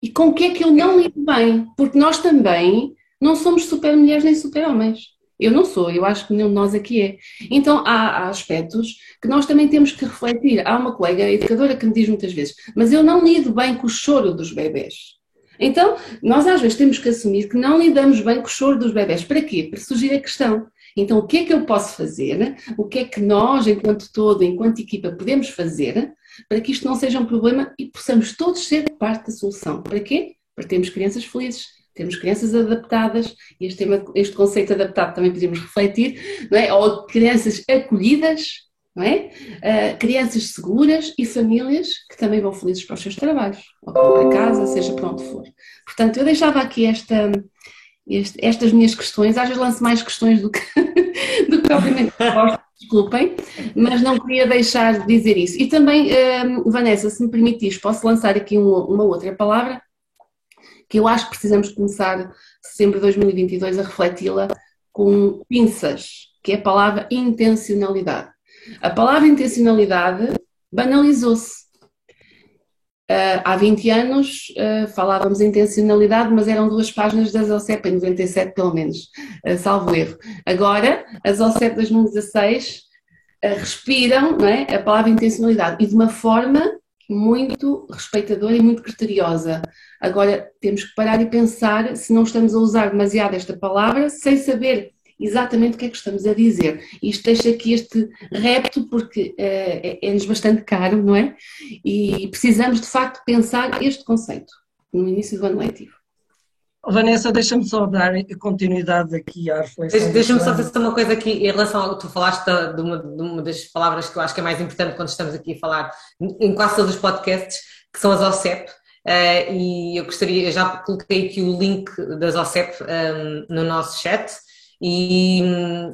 e com o que é que eu não lido bem, porque nós também não somos super mulheres nem super homens. Eu não sou, eu acho que nenhum de nós aqui é. Então há, há, aspectos que nós também temos que refletir. Há uma colega educadora que me diz muitas vezes, mas eu não lido bem com o choro dos bebés. Então, nós às vezes temos que assumir que não lidamos bem com o choro dos bebés. Para quê? Para surgir a questão. Então, o que é que eu posso fazer? O que é que nós, enquanto todo, enquanto equipa, podemos fazer para que isto não seja um problema e possamos todos ser parte da solução? Para quê? Para termos crianças felizes, temos crianças adaptadas, e este, tema, este conceito adaptado também podemos refletir, não é? ou crianças acolhidas, não é? Uh, crianças seguras e famílias que também vão felizes para os seus trabalhos, ou para casa, seja para onde for. Portanto, eu deixava aqui esta, este, estas minhas questões, às vezes lanço mais questões do que, do que propriamente desculpem, mas não queria deixar de dizer isso. E também, uh, Vanessa, se me permitires, posso lançar aqui uma, uma outra palavra, que eu acho que precisamos começar sempre 2022 a refleti-la com pinças, que é a palavra intencionalidade. A palavra intencionalidade banalizou-se. Uh, há 20 anos uh, falávamos intencionalidade, mas eram duas páginas das OCEP, em 97 pelo menos, uh, salvo erro. Agora, as OCEP 2016 respiram é, a palavra intencionalidade e de uma forma muito respeitadora e muito criteriosa. Agora, temos que parar e pensar se não estamos a usar demasiado esta palavra sem saber exatamente o que é que estamos a dizer. Isto deixa aqui este repto porque uh, é-nos bastante caro, não é? E precisamos de facto pensar este conceito no início do ano letivo. Vanessa, deixa-me só dar continuidade aqui à reflexão. Deixa-me só dizer uma coisa aqui em relação ao que tu falaste de uma, de uma, das palavras que eu acho que é mais importante quando estamos aqui a falar em quase todos os podcasts, que são as OCEP. Uh, e eu gostaria, já coloquei aqui o link das OCEP um, ehm, no nosso chat e,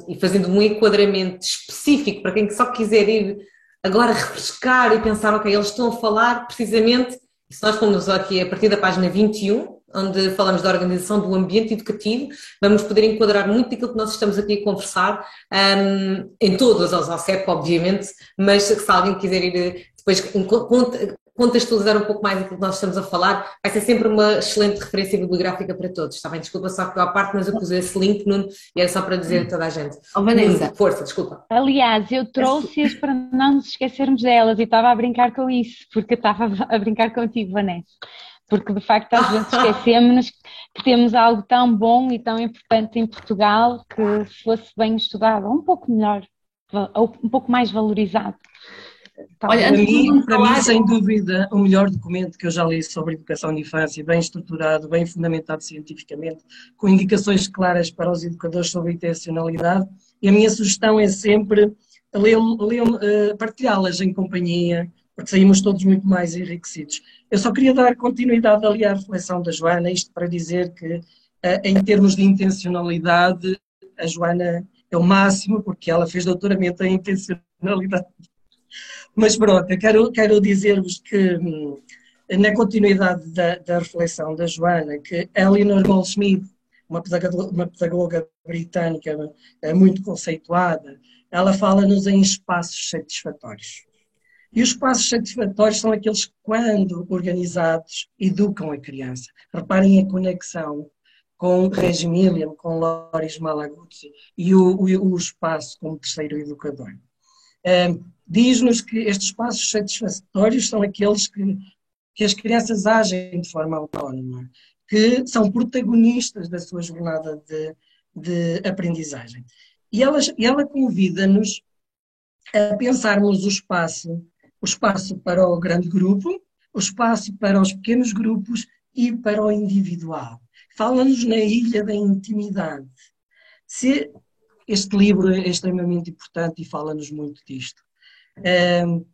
e, fazendo um enquadramento específico para quem só quiser ir agora refrescar e pensar, ok, eles estão a falar precisamente, se nós formos aqui a partir da página 21, onde falamos da organização do ambiente educativo, vamos poder enquadrar muito daquilo que nós estamos aqui a conversar, um, em todas as OCEP, obviamente, mas se alguém quiser ir depois contextualizar um pouco mais aquilo que nós estamos a falar, vai ser sempre uma excelente referência bibliográfica para todos, está bem? Desculpa só que eu à parte, mas eu pus esse link, Nuno, e era só para dizer a toda a gente. Oh, Vanessa. força, desculpa. Aliás, eu trouxe-as para não nos esquecermos delas e estava a brincar com isso, porque eu estava a brincar contigo, Vanessa. Porque de facto às vezes esquecemos que temos algo tão bom e tão importante em Portugal que se fosse bem estudado, ou um pouco melhor, ou um pouco mais valorizado. Olha, para mim, para mim, sem dúvida, o melhor documento que eu já li sobre educação de infância, bem estruturado, bem fundamentado cientificamente, com indicações claras para os educadores sobre a intencionalidade, e a minha sugestão é sempre uh, partilhá-las em companhia, porque saímos todos muito mais enriquecidos. Eu só queria dar continuidade ali à reflexão da Joana, isto para dizer que, eh, em termos de intencionalidade, a Joana é o máximo, porque ela fez doutoramento em intencionalidade. Mas pronto, eu quero, quero dizer-vos que, hum, na continuidade da, da, reflexão da Joana, que Eleanor Goldsmith, uma pedagoga, uma pedagoga britânica eh, muito conceituada, ela fala-nos em espaços satisfatórios. E os espaços satisfatórios são aqueles que, quando organizados, educam a criança. Reparem a conexão com Milliam, com Loris Malaguzzi e o, o, o espaço como terceiro educador. Diz-nos que estes espaços satisfatórios são aqueles que, que as crianças agem de forma autónoma, que são protagonistas da sua jornada de, de aprendizagem. E ela, ela convida-nos a pensarmos o espaço o espaço para o grande grupo, o espaço para os pequenos grupos e para o individual. Fala-nos na ilha da intimidade. Se este livro é extremamente importante e fala-nos muito disto. Um,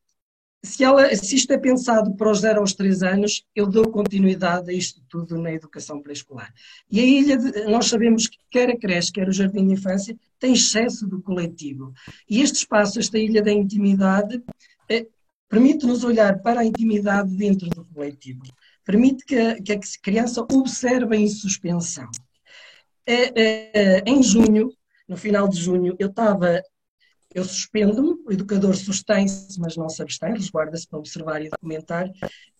se, ela, se isto é pensado para os 0 aos 3 anos, eu dou continuidade a isto tudo na educação pré-escolar. E a ilha, de, nós sabemos que quer a creche, quer o jardim de infância, tem excesso do coletivo. E este espaço, esta ilha da intimidade, é, permite-nos olhar para a intimidade dentro do coletivo, permite que a, que a criança observe em suspensão. É, é, em junho, no final de junho, eu estava, eu suspendo-me, o educador sustém-se, mas não se abstém, resguarda-se para observar e documentar,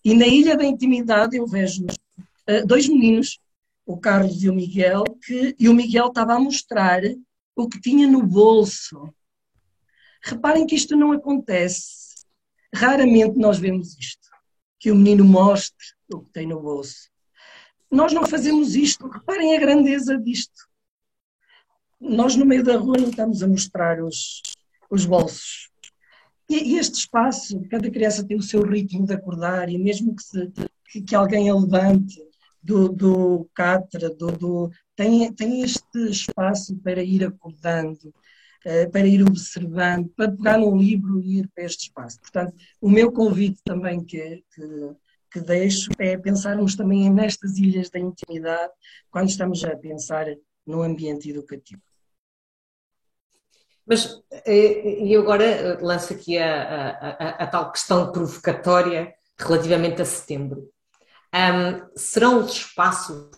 e na Ilha da Intimidade eu vejo uh, dois meninos, o Carlos e o Miguel, que, e o Miguel estava a mostrar o que tinha no bolso. Reparem que isto não acontece Raramente nós vemos isto, que o menino mostre o que tem no bolso. Nós não fazemos isto, reparem a grandeza disto. Nós no meio da rua não estamos a mostrar os, os bolsos. E, e este espaço, cada criança tem o seu ritmo de acordar, e mesmo que, se, que, que alguém a levante do, do catra, do, do, tem, tem este espaço para ir acordando, eh, para ir observando, para pegar num livro e ir para este espaço. Portanto, o meu convite também que, que, que deixo é pensarmos também nestas ilhas da intimidade quando estamos a pensar no ambiente educativo. Mas eh, e agora eh, lanço aqui a, a, a, a, tal questão provocatória relativamente a setembro. Um, serão os espaços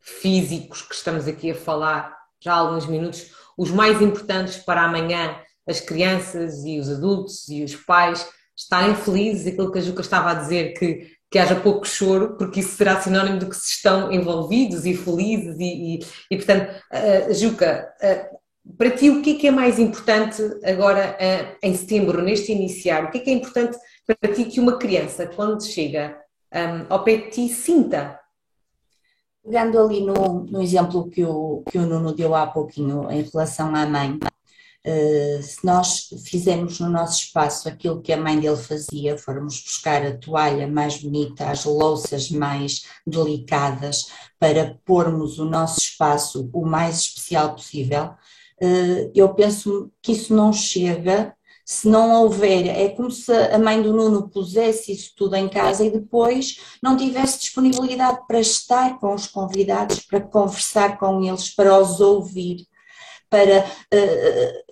físicos que estamos aqui a falar já há alguns minutos os mais importantes para amanhã, as crianças e os adultos e os pais estarem felizes, aquilo que a Juca estava a dizer, que, que haja pouco choro, porque isso será sinónimo de que se estão envolvidos e felizes e, e, e portanto, uh, Juca, uh, para ti o que é que é mais importante agora uh, em setembro, neste iniciar? O que é que é importante para ti que uma criança, quando chega um, ao pé de ti, sinta? Pegando ali no, no exemplo que o, que o Nuno deu há pouquinho em relação à mãe, uh, se nós fizermos no nosso espaço aquilo que a mãe dele fazia, formos buscar a toalha mais bonita, as louças mais delicadas, para pormos o nosso espaço o mais especial possível, eu penso que isso não chega. Se não houver, é como se a mãe do Nuno pusesse isso tudo em casa e depois não tivesse disponibilidade para estar com os convidados, para conversar com eles, para os ouvir, para uh,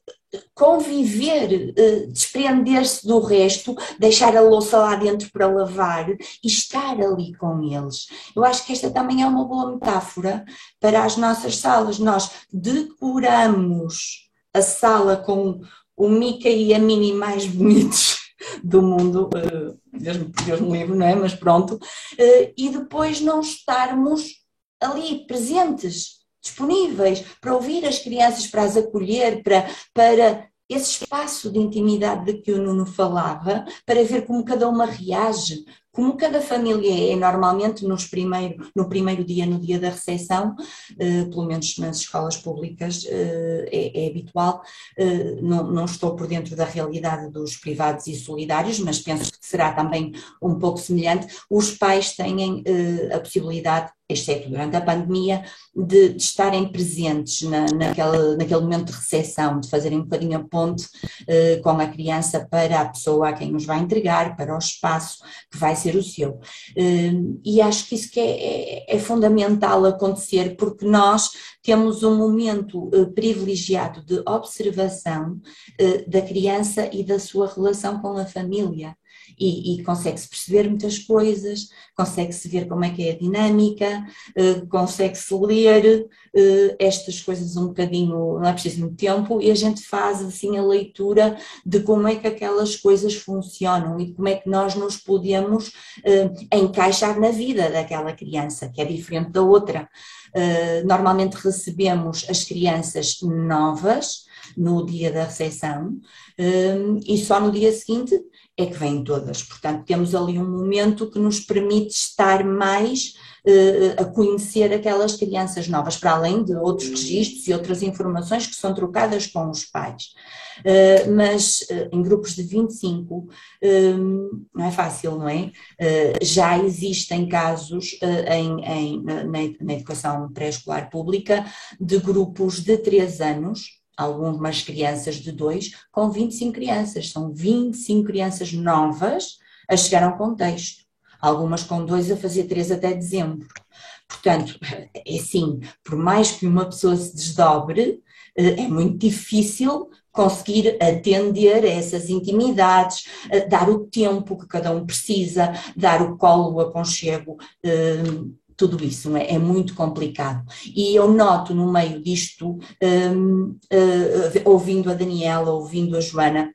conviver, uh, desprender-se do resto, deixar a louça lá dentro para lavar e estar ali com eles. Eu acho que esta também é uma boa metáfora para as nossas salas. Nós decoramos a sala com o Mickey e a Minnie mais bonitos do mundo, uh, Deus, Deus me livre, não é? Mas pronto, uh, e depois não estarmos ali presentes, disponíveis para ouvir as crianças, para as acolher, para, para esse espaço de intimidade de que o Nuno falava, para ver como cada uma reage, como cada família é normalmente nos primeiro, no primeiro dia, no dia da recepção, eh, pelo menos nas escolas públicas eh, é, é, habitual, eh, não, não, estou por dentro da realidade dos privados e solidários, mas penso que será também um pouco semelhante, os pais têm a possibilidade exceto durante a pandemia, de, de estarem presentes na, naquele, naquele momento de recepção, de fazerem um bocadinho a ponte uh, com a criança para a pessoa a quem nos vai entregar, para o espaço que vai ser o seu. Uh, e acho que isso que é, é, é, fundamental acontecer, porque nós temos um momento uh, privilegiado de observação da criança e da sua relação com a família e, e consegue-se perceber muitas coisas, consegue-se ver como é que é a dinâmica, uh, consegue-se ler uh, estas coisas um bocadinho, não é preciso muito tempo, e a gente faz assim a leitura de como é que aquelas coisas funcionam e como é que nós nos podemos uh, encaixar na vida daquela criança, que é diferente da outra. normalmente recebemos as crianças novas no dia da recepção e só no dia seguinte é que vêm todas. Portanto, temos ali um momento que nos permite estar mais uh, a conhecer aquelas crianças novas, para além de outros registros e outras informações que são trocadas com os pais. Uh, mas uh, em grupos de 25 não é fácil, não é? já existem casos em, em, na, na educação pré-escolar pública de grupos de 3 anos algumas crianças de dois, com 25 crianças. São 25 crianças novas a chegar ao contexto. Algumas com dois a fazer três até dezembro. Portanto, é assim, por mais que uma pessoa se desdobre, eh, é muito difícil conseguir atender a essas intimidades, eh, dar o tempo que cada um precisa, dar o colo, o aconchego eh, tudo isso, é? é? muito complicado. E eu noto no meio disto, um, uh, ouvindo a Daniela, ouvindo a Joana,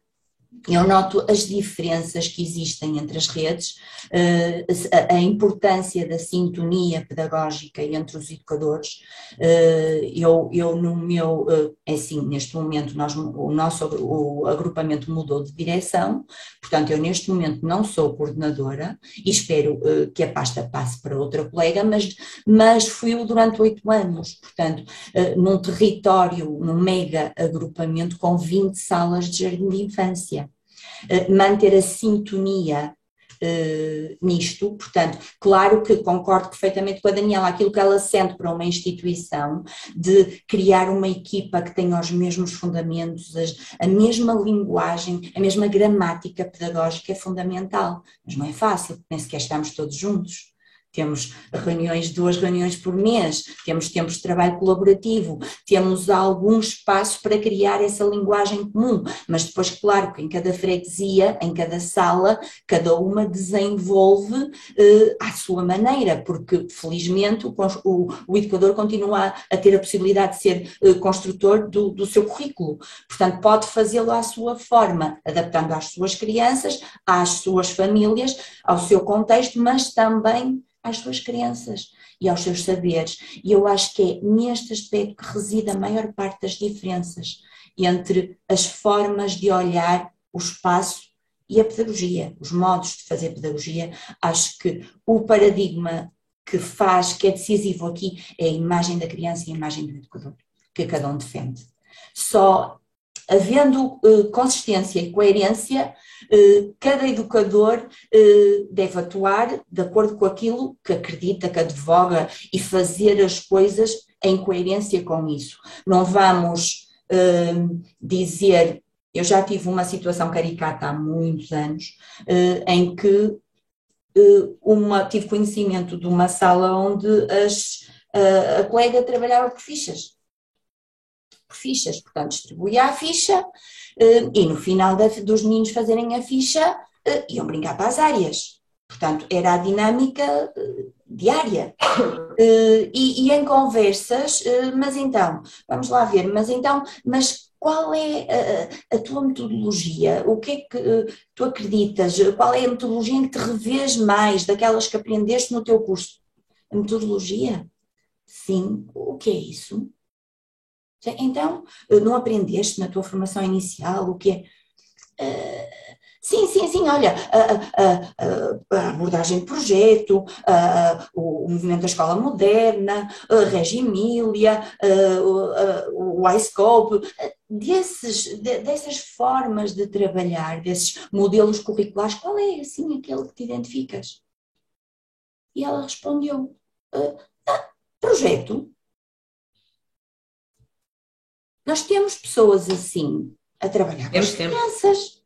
eu noto as diferenças que existem entre as redes, eh, a importância da sintonia pedagógica entre os educadores. Eh, eu, eu no meu, eh, é assim, neste momento nós, o nosso o agrupamento mudou de direção, portanto eu neste momento não sou coordenadora e espero que a pasta passe para outra colega, mas, mas fui durante oito anos, portanto num território, num mega agrupamento com 20 salas de jardim de infância. Eh, manter a sintonia Uh, nisto, portanto, claro que concordo perfeitamente com a Daniela, aquilo que ela sente para uma instituição de criar uma equipa que tenha os mesmos fundamentos, as, a mesma linguagem, a mesma gramática pedagógica é fundamental, mas não é fácil, nem sequer estamos todos juntos. Temos reuniões, duas reuniões por mês, temos tempos de trabalho colaborativo, temos algum espaço para criar essa linguagem comum, mas depois, claro, que em cada freguesia, em cada sala, cada uma desenvolve eh, à sua maneira, porque felizmente o, o, o, educador continua a, ter a possibilidade de ser eh, construtor do, do seu currículo, portanto, pode fazê-lo à sua forma, adaptando às suas crianças, às suas famílias, ao seu contexto, mas também às suas crenças e aos seus saberes. E eu acho que é neste aspecto que reside a maior parte das diferenças entre as formas de olhar o espaço e a pedagogia, os modos de fazer pedagogia. Acho que o paradigma que faz, que é decisivo aqui, é a imagem da criança e a imagem do educador, que cada um defende. Só havendo uh, consistência e coerência, uh, cada educador uh, deve atuar de acordo com aquilo que acredita, que advoga e fazer as coisas em coerência com isso. Não vamos dizer. Eu já tive uma situação caricata há muitos anos em que uma, tive conhecimento de uma sala onde as, a colega trabalhava por fichas por fichas, portanto distribuía a ficha eh, e no final dos meninos fazerem a ficha eh, iam brincar para as áreas. Portanto, era a dinâmica eh, diária. E, e em conversas, mas então, vamos lá ver, mas então, mas qual é a, a, tua metodologia? O que é que tu acreditas? Qual é a metodologia em que te revês mais daquelas que aprendeste no teu curso? A metodologia? Sim. O que é isso? Então, eh, não aprendeste na tua formação inicial o que é. Uh, sim, sim, sim, olha, a, a, a abordagem de projeto, o, o, movimento da escola moderna, a Regimília, o, o iScope, desses, de, dessas formas de trabalhar, desses modelos curriculares, qual é assim aquele que te identificas? E ela respondeu: uh, projeto. Nós temos pessoas assim a trabalhar com Temos, as temos. crianças.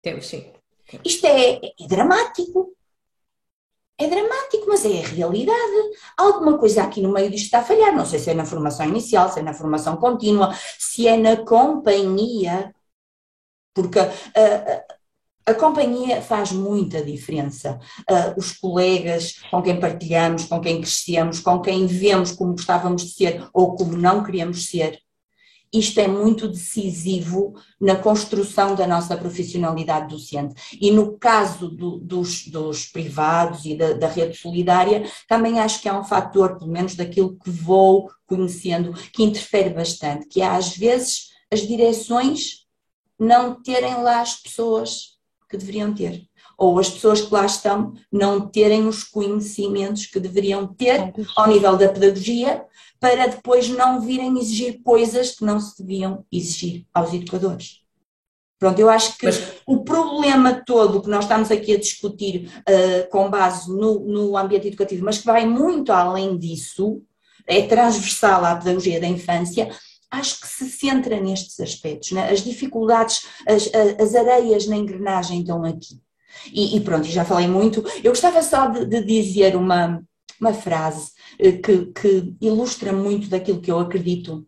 Temos, sim. Isto é, é dramático. É dramático, mas é a realidade. Alguma coisa aqui no meio disto está a falhar. Não sei se é na formação inicial, se é na formação contínua, se é na companhia. Porque a, a, a companhia faz muita diferença. Uh, os colegas com quem partilhamos, com quem crescemos, com quem vemos como gostávamos de ser ou como não queríamos ser isto é muito decisivo na construção da nossa profissionalidade docente. E no caso do, dos, dos, privados e da, da, rede solidária, também acho que é um fator, pelo menos daquilo que vou conhecendo, que interfere bastante, que é às vezes as direções não terem lá as pessoas que deveriam ter. Ou as pessoas que lá estão não terem os conhecimentos que deveriam ter ao nível da pedagogia, para depois não virem exigir coisas que não se deviam exigir aos educadores. Pronto, eu acho que Mas... o problema todo que nós estamos aqui a discutir uh, com base no, no ambiente educativo, mas que vai muito além disso, é transversal à pedagogia da infância, acho que se centra nestes aspectos. Né? As dificuldades, as, as areias na engrenagem estão aqui. E, e pronto, já falei muito. Eu gostava só de, de dizer uma, uma frase eh, que, que ilustra muito daquilo que eu acredito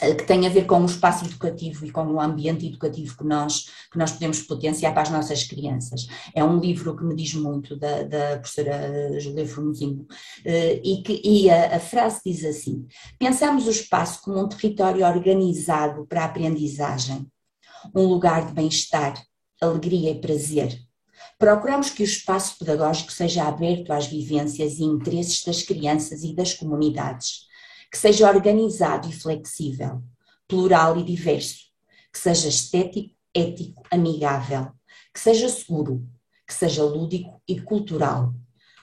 eh, que tem a ver com o espaço educativo e com o ambiente educativo que nós, que nós podemos potenciar para as nossas crianças. É um livro que me diz muito, da, da professora Julia Formosinho, eh, e, que, e a, a, frase diz assim: Pensamos o espaço como um território organizado para a aprendizagem, um lugar de bem-estar, alegria e prazer, Procuramos que o espaço pedagógico seja aberto às vivências e interesses das crianças e das comunidades, que seja organizado e flexível, plural e diverso, que seja estético, ético, amigável, que seja seguro, que seja lúdico e cultural.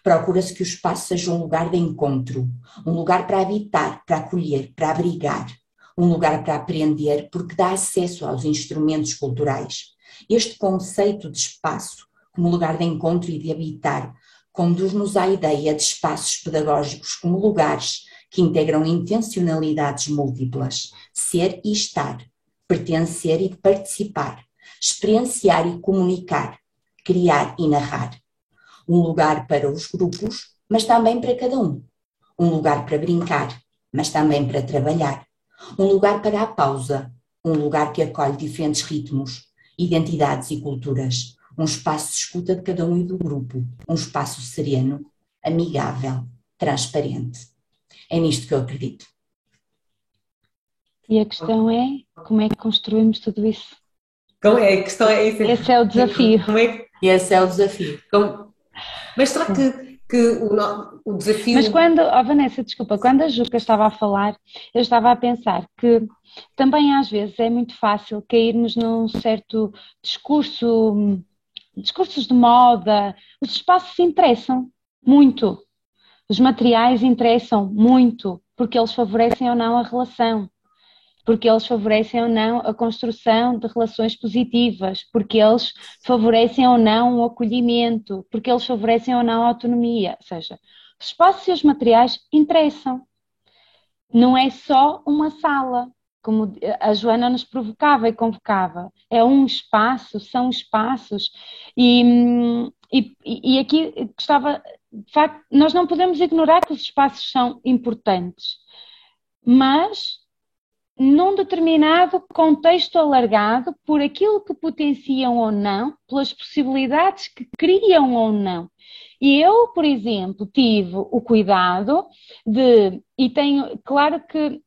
Procura-se que o espaço seja um lugar de encontro, um lugar para habitar, para acolher, para abrigar, um lugar para aprender, porque dá acesso aos instrumentos culturais. Este conceito de espaço como lugar de encontro e de habitar, conduz-nos à ideia de espaços pedagógicos como lugares que integram intencionalidades múltiplas, ser e estar, pertencer e participar, experienciar e comunicar, criar e narrar. Um lugar para os grupos, mas também para cada um. Um lugar para brincar, mas também para trabalhar. Um lugar para a pausa, um lugar que acolhe diferentes ritmos, identidades e culturas um espaço de escuta de cada um e do grupo, um espaço sereno, amigável, transparente. É nisto que eu acredito. E a questão é como é que construímos tudo isso? Como é? A questão é isso. Esse é o desafio. Como é que... Esse é o desafio. Como... Mas será que, que o, o, desafio. Mas quando, oh Vanessa, desculpa, quando a Juca estava a falar, eu estava a pensar que também às vezes é muito fácil cairmos num certo discurso discursos de moda, os espaços interessam muito. Os materiais interessam muito, porque eles favorecem ou não a relação, porque eles favorecem ou não a construção de relações positivas, porque eles favorecem ou não o acolhimento, porque eles favorecem ou não a autonomia. Ou seja, os espaços e os materiais interessam. Não é só uma sala, como a Joana nos provocava e convocava. É um espaço, são espaços. E, e, e aqui gostava, de facto, nós não podemos ignorar que os espaços são importantes, mas num determinado contexto alargado, por aquilo que potenciam ou não, pelas possibilidades que criam ou não. E eu, por exemplo, tive o cuidado de, e tenho, claro que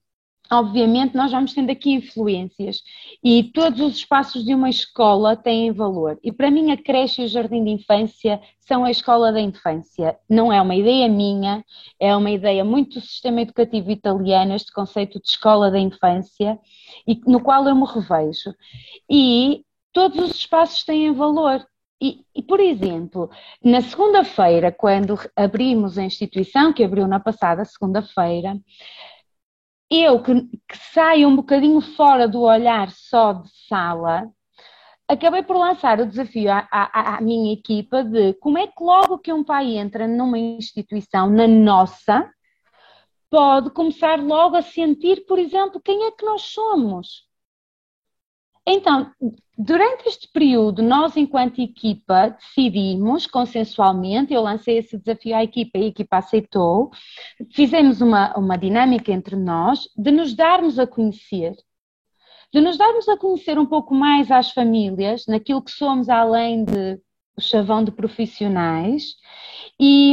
obviamente nós vamos tendo aqui influências e todos os espaços de uma escola têm valor. E para mim a creche e o jardim de infância são a escola da infância. Não é uma ideia minha, é uma ideia muito do sistema educativo italiano, este conceito de escola da infância, e no qual eu me revejo. E todos os espaços têm valor. E, e, por exemplo, na segunda-feira, quando abrimos a instituição, que abriu na passada segunda-feira, eu que, que saio um bocadinho fora do olhar só de sala, acabei por lançar o desafio à, à, à, minha equipa de como é que logo que um pai entra numa instituição, na nossa, pode começar logo a sentir, por exemplo, quem é que nós somos. Então, durante este período, nós, enquanto equipa, decidimos consensualmente, eu lancei esse desafio à equipa e a equipa aceitou, fizemos uma, uma dinâmica entre nós de nos darmos a conhecer, de nos darmos a conhecer um pouco mais às famílias, naquilo que somos além de chavão de profissionais, e,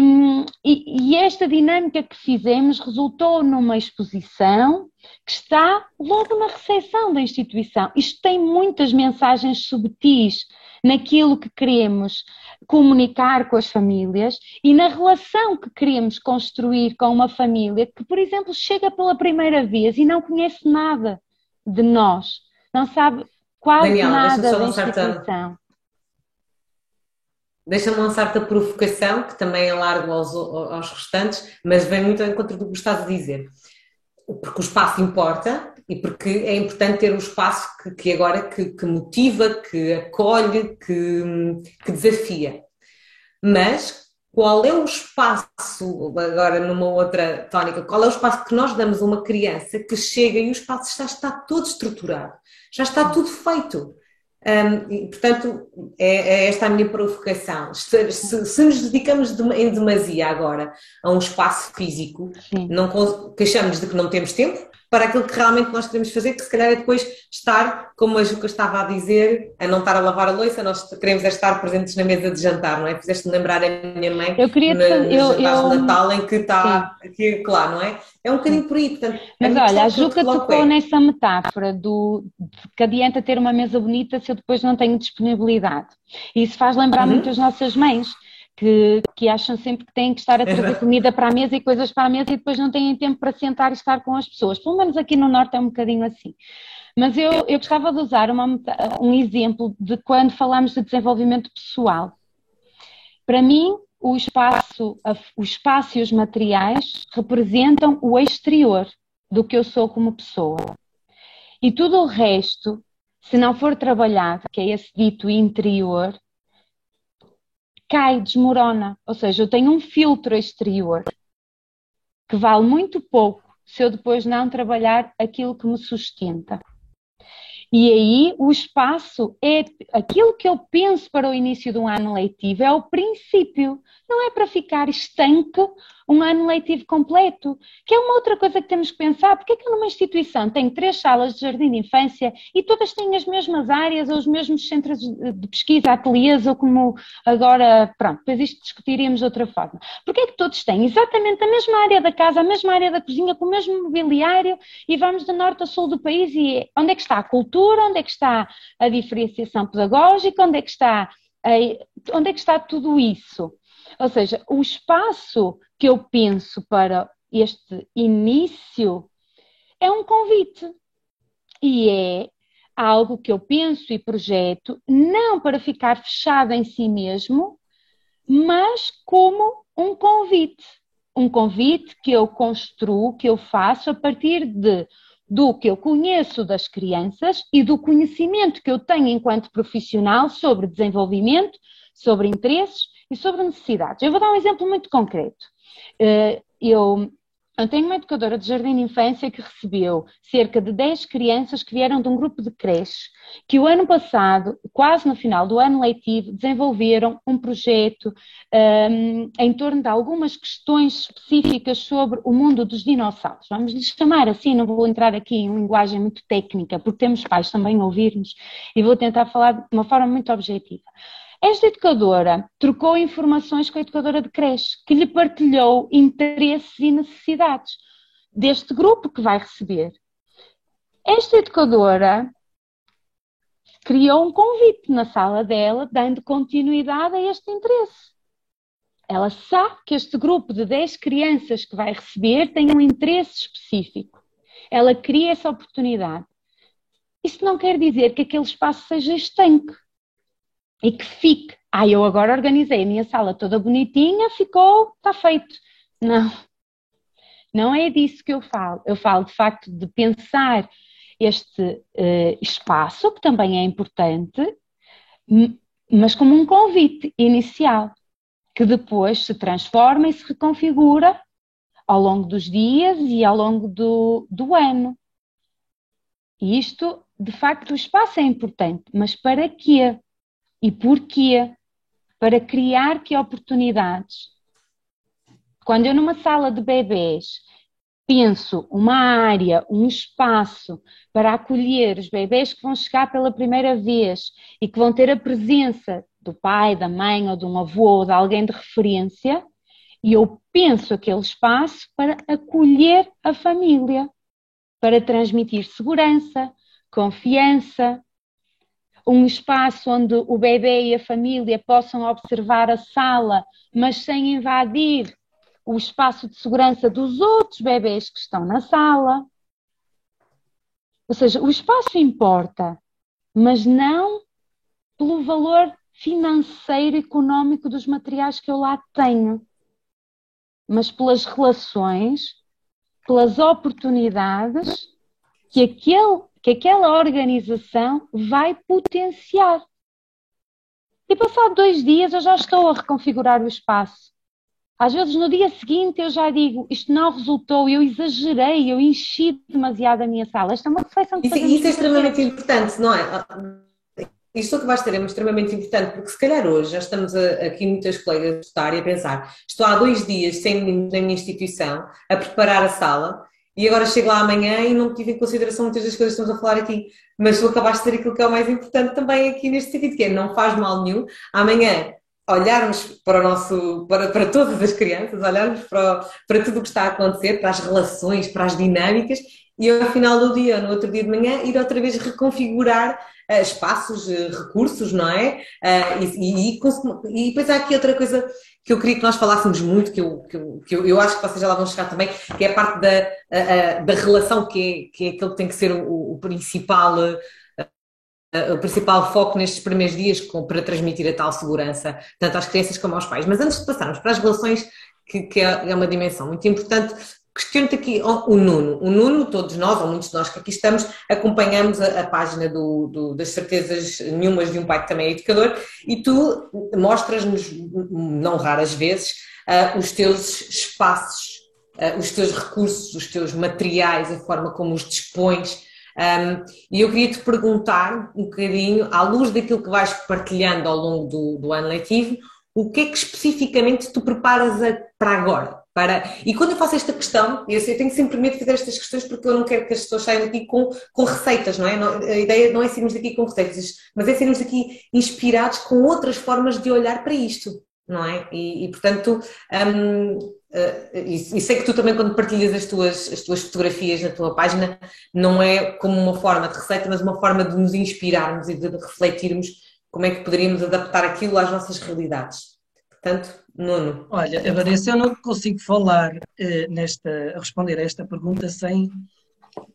e, e esta dinâmica que fizemos resultou numa exposição que está logo na recepção da instituição. Isto tem muitas mensagens subtis naquilo que queremos comunicar com as famílias e na relação que queremos construir com uma família que, por exemplo, chega pela primeira vez e não conhece nada de nós, não sabe quase Daniel, nada da instituição. Deixa-me lançar-te a provocação, que também é largo aos, aos restantes, mas vem muito ao encontro do que estás a dizer porque o espaço importa e porque é importante ter um espaço que, que agora que, que, motiva, que acolhe, que, que desafia. Mas qual é o espaço, agora numa outra tónica, qual é o espaço que nós damos a uma criança que chega e o espaço já está todo estruturado, já está tudo feito. Um, e, portanto, é, é, esta a minha provocação. Se, se, se nos dedicamos de, em demasia agora a um espaço físico, Sim. não queixamos de que não temos tempo, para aquilo que realmente nós queremos fazer, que se calhar é depois estar, como a Juca estava a dizer, a não estar a lavar a louça, nós queremos é estar presentes na mesa de jantar, não é? Fizeste-me lembrar a minha mãe eu queria na, eu, eu... de Natal em que está aqui, claro, não é? É um bocadinho por aí, portanto... Mas olha, a Juca tocou é. nessa metáfora do que adianta ter uma mesa bonita se eu depois não tenho disponibilidade. E isso faz lembrar uhum. muito as nossas mães, que, que acham sempre que têm que estar a trazer comida para a mesa e coisas para a mesa e depois não têm tempo para sentar e estar com as pessoas. Pelo menos aqui no Norte é um bocadinho assim. Mas eu, eu gostava de usar uma, um exemplo de quando falamos de desenvolvimento pessoal. Para mim, o espaço, o espaço e os materiais representam o exterior do que eu sou como pessoa. E tudo o resto, se não for trabalhado, que é esse dito interior, cai, desmorona. Ou seja, eu tenho um filtro exterior que vale muito pouco se eu depois não trabalhar aquilo que me sustenta. E aí o espaço é aquilo que eu penso para o início de um ano letivo, é o princípio, não é para ficar estanque um ano letivo completo, que é uma outra coisa que temos que pensar, porque é que numa instituição tem três salas de jardim de infância e todas têm as mesmas áreas ou os mesmos centros de pesquisa, ateliês ou como agora, pronto, depois isto discutiríamos de outra forma. Porque é que todos têm exatamente a mesma área da casa, a mesma área da cozinha, com o mesmo mobiliário e vamos de norte a sul do país e onde é que está a cultura, onde é que está a diferenciação pedagógica, onde é que está, onde é que está tudo isso? Ou seja, o espaço que eu penso para este início é um convite e é algo que eu penso e projeto não para ficar fechado em si mesmo, mas como um convite. Um convite que eu construo, que eu faço a partir de do que eu conheço das crianças e do conhecimento que eu tenho enquanto profissional sobre desenvolvimento, sobre interesses e sobre necessidades. Eu vou dar um exemplo muito concreto. Eh, eu, eu tenho uma educadora de jardim de infância que recebeu cerca de 10 crianças que vieram de um grupo de creche, que o ano passado, quase no final do ano letivo, desenvolveram um projeto um, ehm, em torno de algumas questões específicas sobre o mundo dos dinossauros. Vamos lhes chamar assim, não vou entrar aqui em linguagem muito técnica, porque temos pais também a ouvir-nos, e vou tentar falar de uma forma muito objetiva. Esta educadora trocou informações com a educadora de creche, que lhe partilhou interesses e necessidades deste grupo que vai receber. Esta educadora criou um convite na sala dela, dando continuidade a este interesse. Ela sabe que este grupo de 10 crianças que vai receber tem um interesse específico. Ela cria essa oportunidade. Isso não quer dizer que aquele espaço seja estanque e que fique. Ah, eu agora organizei a minha sala toda bonitinha, ficou, está feito. Não, não é disso que eu falo. Eu falo de facto de pensar este uh, espaço, que também é importante, mas como um convite inicial, que depois se transforma e se reconfigura ao longo dos dias e ao longo do, do ano. E isto, de facto, o espaço é importante, mas para quê? E porquê? Para criar que oportunidades? Quando eu numa sala de bebês penso uma área, um espaço para acolher os bebês que vão chegar pela primeira vez e que vão ter a presença do pai, da mãe ou de um avô ou de alguém de referência, e eu penso aquele espaço para acolher a família, para transmitir segurança, confiança, um espaço onde o bebê e a família possam observar a sala, mas sem invadir o espaço de segurança dos outros bebês que estão na sala. Ou seja, o espaço importa, mas não pelo valor financeiro e económico dos materiais que eu lá tenho mas pelas relações, pelas oportunidades que, aquele, que aquela organização vai potenciar. E passado dois dias eu já estou a reconfigurar o espaço. Às vezes no dia seguinte eu já digo, isto não resultou, eu exagerei, eu enchi demasiado a minha sala. Esta é uma reflexão que Isso, isso é extremamente importante, não é? isto que vais ter é extremamente importante, porque se calhar hoje já estamos a, aqui muitas colegas de estar e a pensar, estou há dois dias sem meninos na minha instituição, a preparar a sala, e agora chego lá amanhã e não tive em consideração muitas das coisas que estamos a falar aqui, mas tu acabaste de ter aquilo que é o mais importante também aqui neste sentido, que é não faz mal nenhum, amanhã olharmos para o nosso, para, para todas as crianças, olharmos para, para tudo o que está a acontecer, para as relações, para as dinâmicas, e ao final do dia, no outro dia de manhã, ir outra vez reconfigurar uh, espaços, uh, recursos, não é? Uh, e, e, e, depois há aqui outra coisa que eu queria que nós falássemos muito, que eu, que eu, que eu, eu acho que vocês já lá vão chegar também, que é a parte da, da relação, que é, que é aquilo que tem que ser o, o principal o principal foco nestes primeiros dias com, para transmitir a tal segurança, tanto às crianças como aos pais. Mas antes de passarmos para as relações, que, que é, é uma dimensão muito importante, Questiono-te aqui o Nuno. O Nuno, todos nós, ou muitos de nós que aqui estamos, acompanhamos a, a página do, do, das certezas nenhumas de um pai que também é educador e tu mostras-nos, não raras vezes, uh, os teus espaços, uh, os teus recursos, os teus materiais, a forma como os dispões. Um, e eu queria te perguntar um bocadinho, à luz daquilo que vais partilhando ao longo do, do ano letivo, o que é que especificamente tu preparas a, para agora? Para... E quando eu faço esta questão, eu, eu tenho sempre medo de fazer estas questões porque eu não quero que as pessoas saiam daqui com, com receitas, não é? Não, a ideia não é sairmos daqui com receitas, mas é sairmos daqui inspirados com outras formas de olhar para isto, não é? E, e portanto, uh, e, e, sei que tu também quando partilhas as tuas, as tuas fotografias na tua página, não é como uma forma de receita, mas uma forma de nos inspirarmos e de refletirmos como é que poderíamos adaptar aquilo às nossas realidades. Portanto, Nuno. Olha, Vanessa, eu não consigo falar eh, nesta, responder a esta pergunta sem,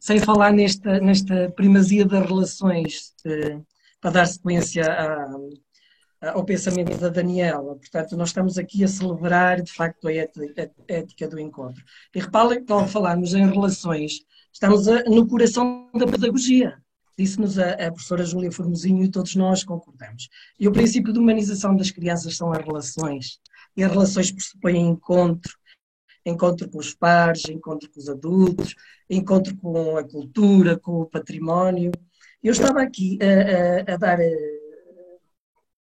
sem falar nesta, nesta primazia das relações, eh, para dar sequência ao pensamento da Daniela. Portanto, nós estamos aqui a celebrar, de facto, a ética, a ética do encontro. E repare que ao falarmos em relações, estamos a, no coração da pedagogia. Disse-nos a, a, professora Júlia Formosinho e todos nós concordamos. E o princípio de humanização das crianças são as relações e as relações pressupõem encontro, encontro com os pares, encontro com os adultos, encontro com a cultura, com o património. Eu estava aqui a, a, a dar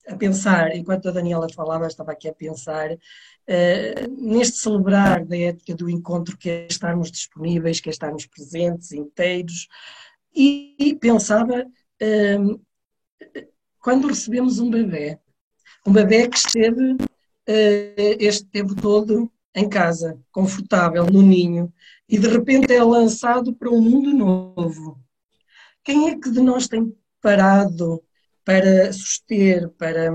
a, pensar, enquanto a Daniela falava, estava aqui a pensar uh, neste celebrar da ética do encontro que é estarmos disponíveis, que é estarmos presentes, inteiros, e, e pensava uh, quando recebemos um bebê, um bebê que esteve uh, este tempo todo em casa, confortável, no ninho, e de repente é lançado para um mundo novo. Quem é que de nós tem parado para suster, para,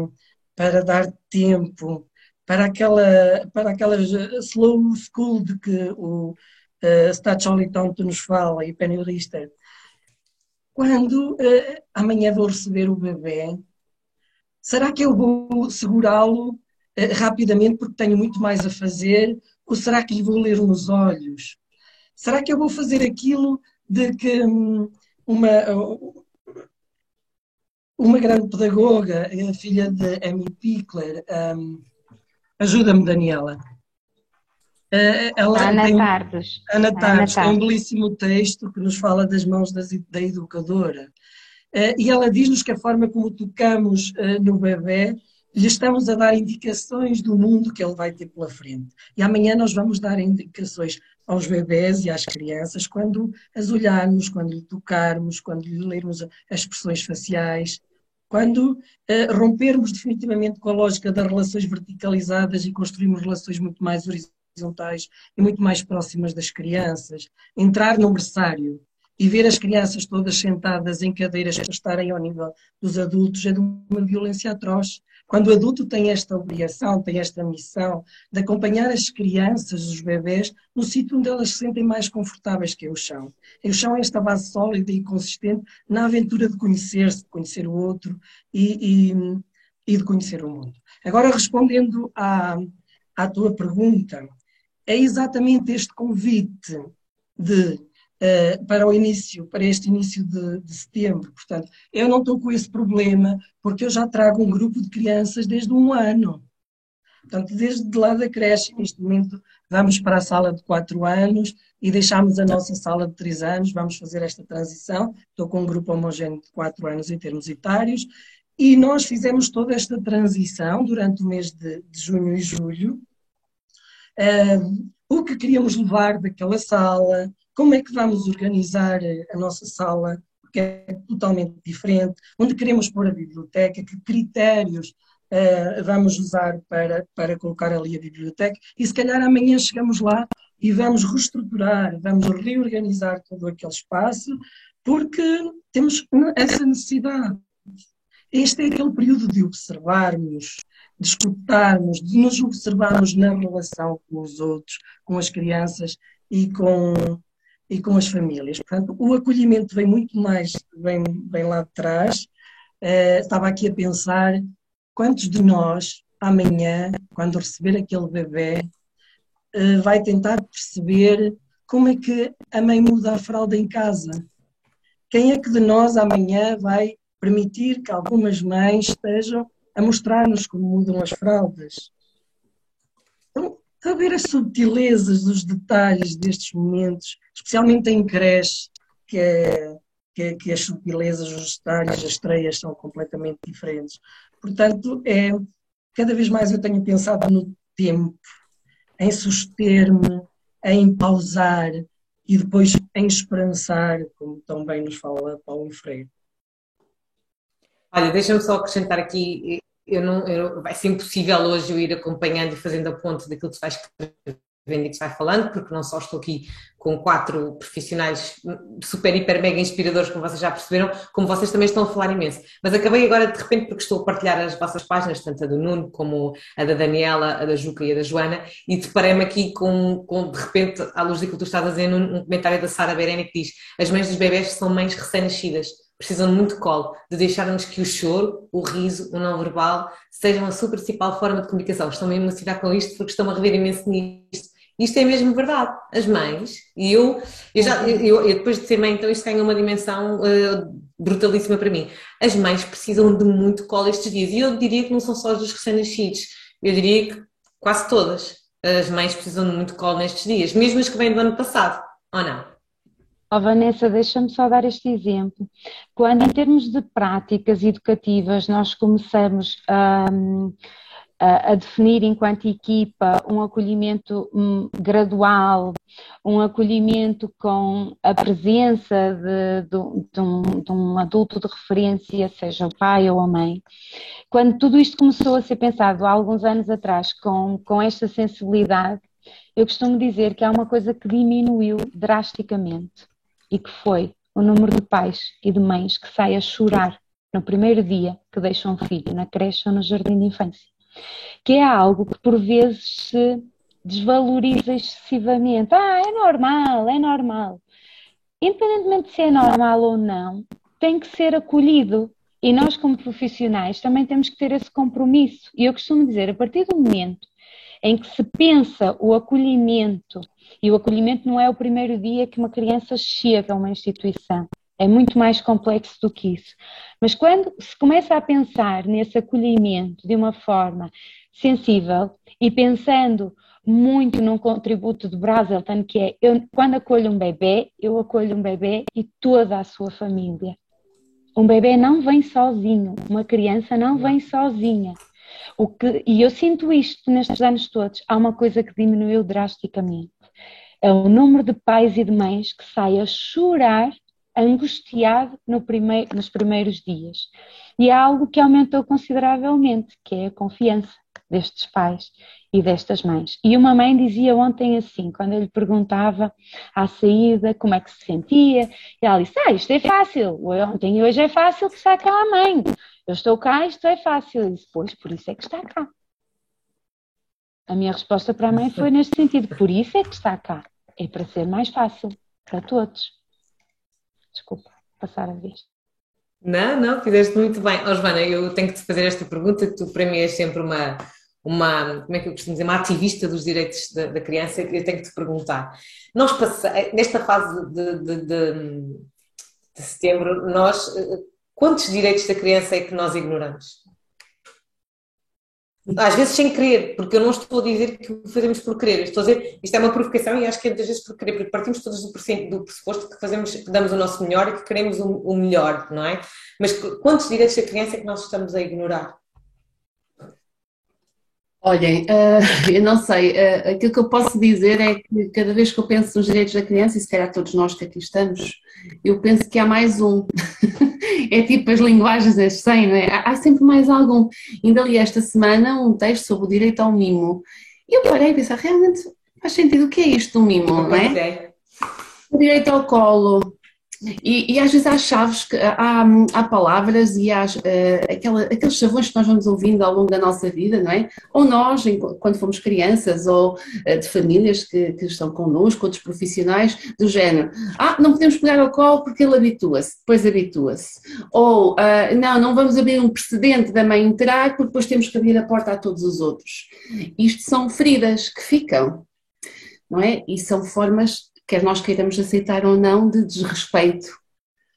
para dar tempo, para aquela, para aquela slow school de que o uh, Stacholi tanto nos fala e Penny Lister? Quando uh, amanhã vou receber o bebê, será que eu vou segurá-lo eh, rapidamente porque tenho muito mais a fazer? Ou será que lhe vou ler nos olhos? Será que eu vou fazer aquilo de que hum, uma, uma grande pedagoga, a filha de Amy Pickler, um, ajuda-me, Daniela. Ela Ana tem, Tardes. Ana Tardes tem um belíssimo texto que nos fala das mãos das, da educadora. E ela diz-nos que a forma como tocamos no bebê lhe estamos a dar indicações do mundo que ele vai ter pela frente. E amanhã nós vamos dar indicações aos bebés e às crianças quando as olharmos, quando lhe tocarmos, quando lhe lermos as expressões faciais, quando rompermos definitivamente com a lógica das relações verticalizadas e construirmos relações muito mais horizontais e muito mais próximas das crianças, entrar no berçário e ver as crianças todas sentadas em cadeiras para estarem ao nível dos adultos é de uma violência atroz. Quando o adulto tem esta obrigação, tem esta missão de acompanhar as crianças, os bebés, no sítio onde elas se sentem mais confortáveis, que é o chão. E o chão é esta base sólida e consistente na aventura de conhecer-se, de conhecer o outro e, e, e, de conhecer o mundo. Agora, respondendo à, à tua pergunta, é exatamente este convite de uh, para o início, para este início de, de, setembro. Portanto, eu não estou com esse problema, porque eu já trago um grupo de crianças desde um ano. Portanto, desde lá da creche, neste momento, vamos para a sala de quatro anos e deixamos a nossa sala de três anos, vamos fazer esta transição. Estou com um grupo homogéneo de quatro anos em termos etários. E nós fizemos toda esta transição durante o mês de, de junho e julho. Uh, o que queríamos levar daquela sala, como é que vamos organizar a nossa sala, porque é totalmente diferente, onde queremos pôr a biblioteca, que critérios uh, vamos usar para, para colocar ali a biblioteca, e se calhar amanhã chegamos lá e vamos reestruturar, vamos reorganizar todo aquele espaço, porque temos essa necessidade. Este é aquele período de observarmos, de escutarmos, de nos observarmos na relação com os outros, com as crianças e com, e com as famílias. Portanto, o acolhimento vem muito mais, vem, vem lá de trás. Uh, estava aqui a pensar quantos de nós, amanhã, quando receber aquele bebê, uh, vai tentar perceber como é que a mãe muda a fralda em casa. Quem é que de nós amanhã vai permitir que algumas mães estejam a mostrar-nos como mudam as fraldas? a ver as subtilezas dos detalhes destes momentos, especialmente em creche, que, é, que, é, que as subtilezas, os detalhes, as estreias são completamente diferentes. Portanto, é, cada vez mais eu tenho pensado no tempo, em suster-me, em pausar e depois em esperançar, como tão bem nos fala Paulo Freire. Olha, deixa-me só acrescentar aqui eu não, eu, vai ser impossível hoje eu ir acompanhando e fazendo a ponte daquilo que tu vais escrevendo e que tu vais falando, porque não só estou aqui com quatro profissionais super, hiper, mega inspiradores, como vocês já perceberam, como vocês também estão a falar imenso. Mas acabei agora de repente porque estou a partilhar as vossas páginas, tanto a do Nuno como a da Daniela, a da Juca e a da Joana, e deparei-me aqui com, com, de repente, à luz daquilo que tu estás a dizer, num, um comentário da Sara Bereni que diz: as mães dos bebés são mães recém-nascidas precisam de muito colo, de deixarmos que o choro, o riso, o não verbal sejam a sua principal forma de comunicação. Estão mesmo a emocionar com isto porque estão a rever imenso nisto. Isto é mesmo verdade. As mães, e eu, eu, já, eu, eu depois de ser mãe, então isto ganha uma dimensão uh, brutalíssima para mim. As mães precisam de muito colo estes dias. E eu diria que não são só os recém-nascidos. Eu diria que quase todas as mães precisam de muito colo nestes dias, mesmo as que vêm do ano passado, ou não? Oh, Vanessa, deixa-me só dar este exemplo. Quando, em termos de práticas educativas, nós começamos a, a, a definir, enquanto equipa, um acolhimento hum, gradual, um acolhimento com a presença de, de, de, um, de um adulto de referência, seja o pai ou a mãe, quando tudo isto começou a ser pensado há alguns anos atrás com, com esta sensibilidade, eu costumo dizer que há uma coisa que diminuiu drasticamente e que foi o número de pais e de mães que saem a chorar no primeiro dia que deixam um filho na creche ou no jardim de infância. Que é algo que por vezes se desvaloriza excessivamente. Ah, é normal, é normal. Independentemente de se é normal ou não, tem que ser acolhido. E nós, como profissionais, também temos que ter esse compromisso. E eu costumo dizer, a partir do momento em que se pensa o acolhimento e o acolhimento não é o primeiro dia que uma criança chega a uma instituição. É muito mais complexo do que isso. Mas quando se começa a pensar nesse acolhimento de uma forma sensível e pensando muito num contributo do Brazelton, que é eu, quando acolho um bebê, eu acolho um bebê e toda a sua família. Um bebê não vem sozinho, uma criança não vem sozinha. O que, e eu sinto isto nestes anos todos. Há uma coisa que diminuiu drasticamente. É o número de pais e de mães que saem a chorar, angustiado no primeiro, nos primeiros dias. E há algo que aumentou consideravelmente, que é a confiança destes pais e destas mães. E uma mãe dizia ontem assim, quando eu lhe perguntava à saída como é que se sentia, e ela disse: Ah, isto é fácil, ontem e hoje é fácil que cá a mãe. Eu estou cá, isto é fácil. Eu disse: Pois, por isso é que está cá. A minha resposta para a mãe foi neste sentido: Por isso é que está cá. É para ser mais fácil para todos. Desculpa, passar a vez. Não, não, fizeste muito bem. Oh, Joana, eu tenho que te fazer esta pergunta, que tu para mim és sempre uma, uma, como é que eu costumo dizer, uma ativista dos direitos da, da criança, eu tenho que te perguntar. Nós nesta fase de, de, de, de, setembro, nós, quantos direitos da criança é que nós ignoramos? Às vezes sem querer, porque eu não estou a dizer que o fazemos por querer, estou a dizer, isto é uma provocação e acho que é muitas vezes por querer, porque partimos todos do, do pressuposto que fazemos, que damos o nosso melhor e que queremos o, o melhor, não é? Mas quantos direitos da criança é que nós estamos a ignorar? Olhem, uh, eu não sei, uh, aquilo que eu posso dizer é que cada vez que eu penso nos direitos da criança, e se calhar todos nós que aqui estamos, eu penso que há mais um. é tipo as linguagens das 100, não é? Há, há sempre mais algum. Ainda li esta semana um texto sobre o direito ao mimo. E eu parei a pensar, realmente faz sentido, o que é isto do mimo, não é? O direito ao colo, e, e, às vezes há chaves, que, há, há palavras e há uh, aquela, aqueles chavões que nós vamos ouvindo ao longo da nossa vida, não é? Ou nós, quando fomos crianças, ou uh, de famílias que, que estão connosco, outros profissionais, do género, ah, não podemos pegar ao colo porque ele habitua-se, depois habitua-se. Ou, uh, não, não vamos abrir um precedente da mãe entrar porque depois temos que abrir a porta a todos os outros. Isto são feridas que ficam, não é? E são formas quer nós queiramos aceitar ou não, de desrespeito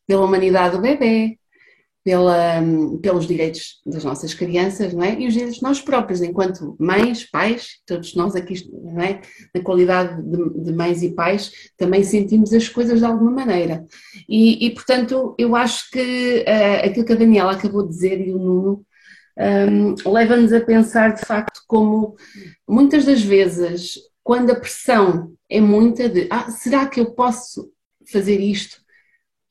pela humanidade do bebê, pela, pelos direitos das nossas crianças, não é? E os direitos de nós próprios, enquanto mães, pais, todos nós aqui, não é? Na qualidade de, de mães e pais, também sentimos as coisas de alguma maneira. E, e portanto, eu acho que uh, aquilo que a Daniela acabou de dizer e o Nuno um, leva-nos a pensar de facto como muitas das vezes quando a pressão é muita de ah, será que eu posso fazer isto?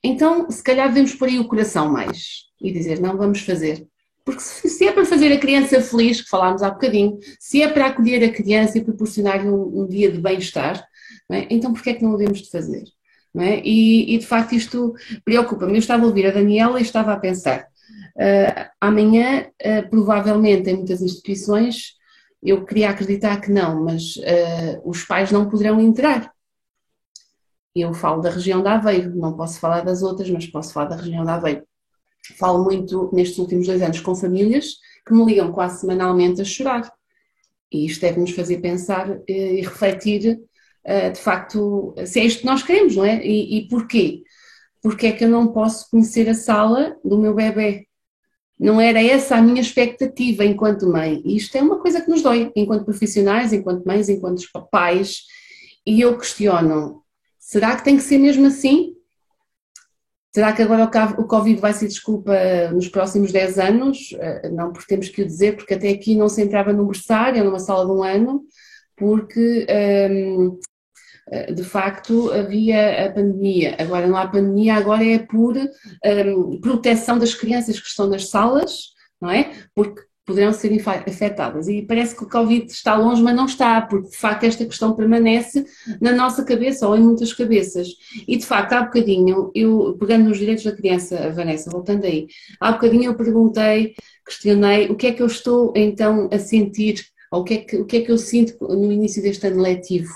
Então, se calhar devemos pôr aí o coração mais e dizer, não, vamos fazer. Porque se é para fazer a criança feliz, que falámos há bocadinho, se é para acolher a criança e proporcionar-lhe um, um, dia de bem-estar, é? então porquê é que não o devemos de fazer? É? E, e, de facto isto preocupa-me. Eu estava a ouvir a Daniela e estava a pensar, uh, amanhã, uh, provavelmente em muitas instituições, eu queria acreditar que não, mas uh, os pais não poderão entrar. Eu falo da região da Aveiro, não posso falar das outras, mas posso falar da região da Aveiro. Falo muito nestes últimos dois anos com famílias que me ligam quase semanalmente a chorar. E isto deve-nos fazer pensar uh, e refletir, uh, de facto, se é isto que nós queremos, não é? E, e porquê? Porque é que eu não posso conhecer a sala do meu bebê? Não era essa a minha expectativa enquanto mãe. E isto é uma coisa que nos dói, enquanto profissionais, enquanto mães, enquanto pais. E eu questiono: será que tem que ser mesmo assim? Será que agora o Covid vai ser desculpa nos próximos 10 anos? Eh, não, porque temos que o dizer, porque até aqui não se entrava num berçário, numa sala de um ano, porque eh, de facto havia a pandemia. Agora não há pandemia, agora é por um, proteção das crianças que estão nas salas, não é? Porque poderão ser afetadas. E parece que o Covid está longe, mas não está, porque de facto esta questão permanece na nossa cabeça ou em muitas cabeças. E de facto, há bocadinho, eu, pegando nos direitos da criança, Vanessa, voltando aí, há bocadinho eu perguntei, questionei o que é que eu estou então a sentir, ou o que é que, o que, é que eu sinto no início deste ano letivo.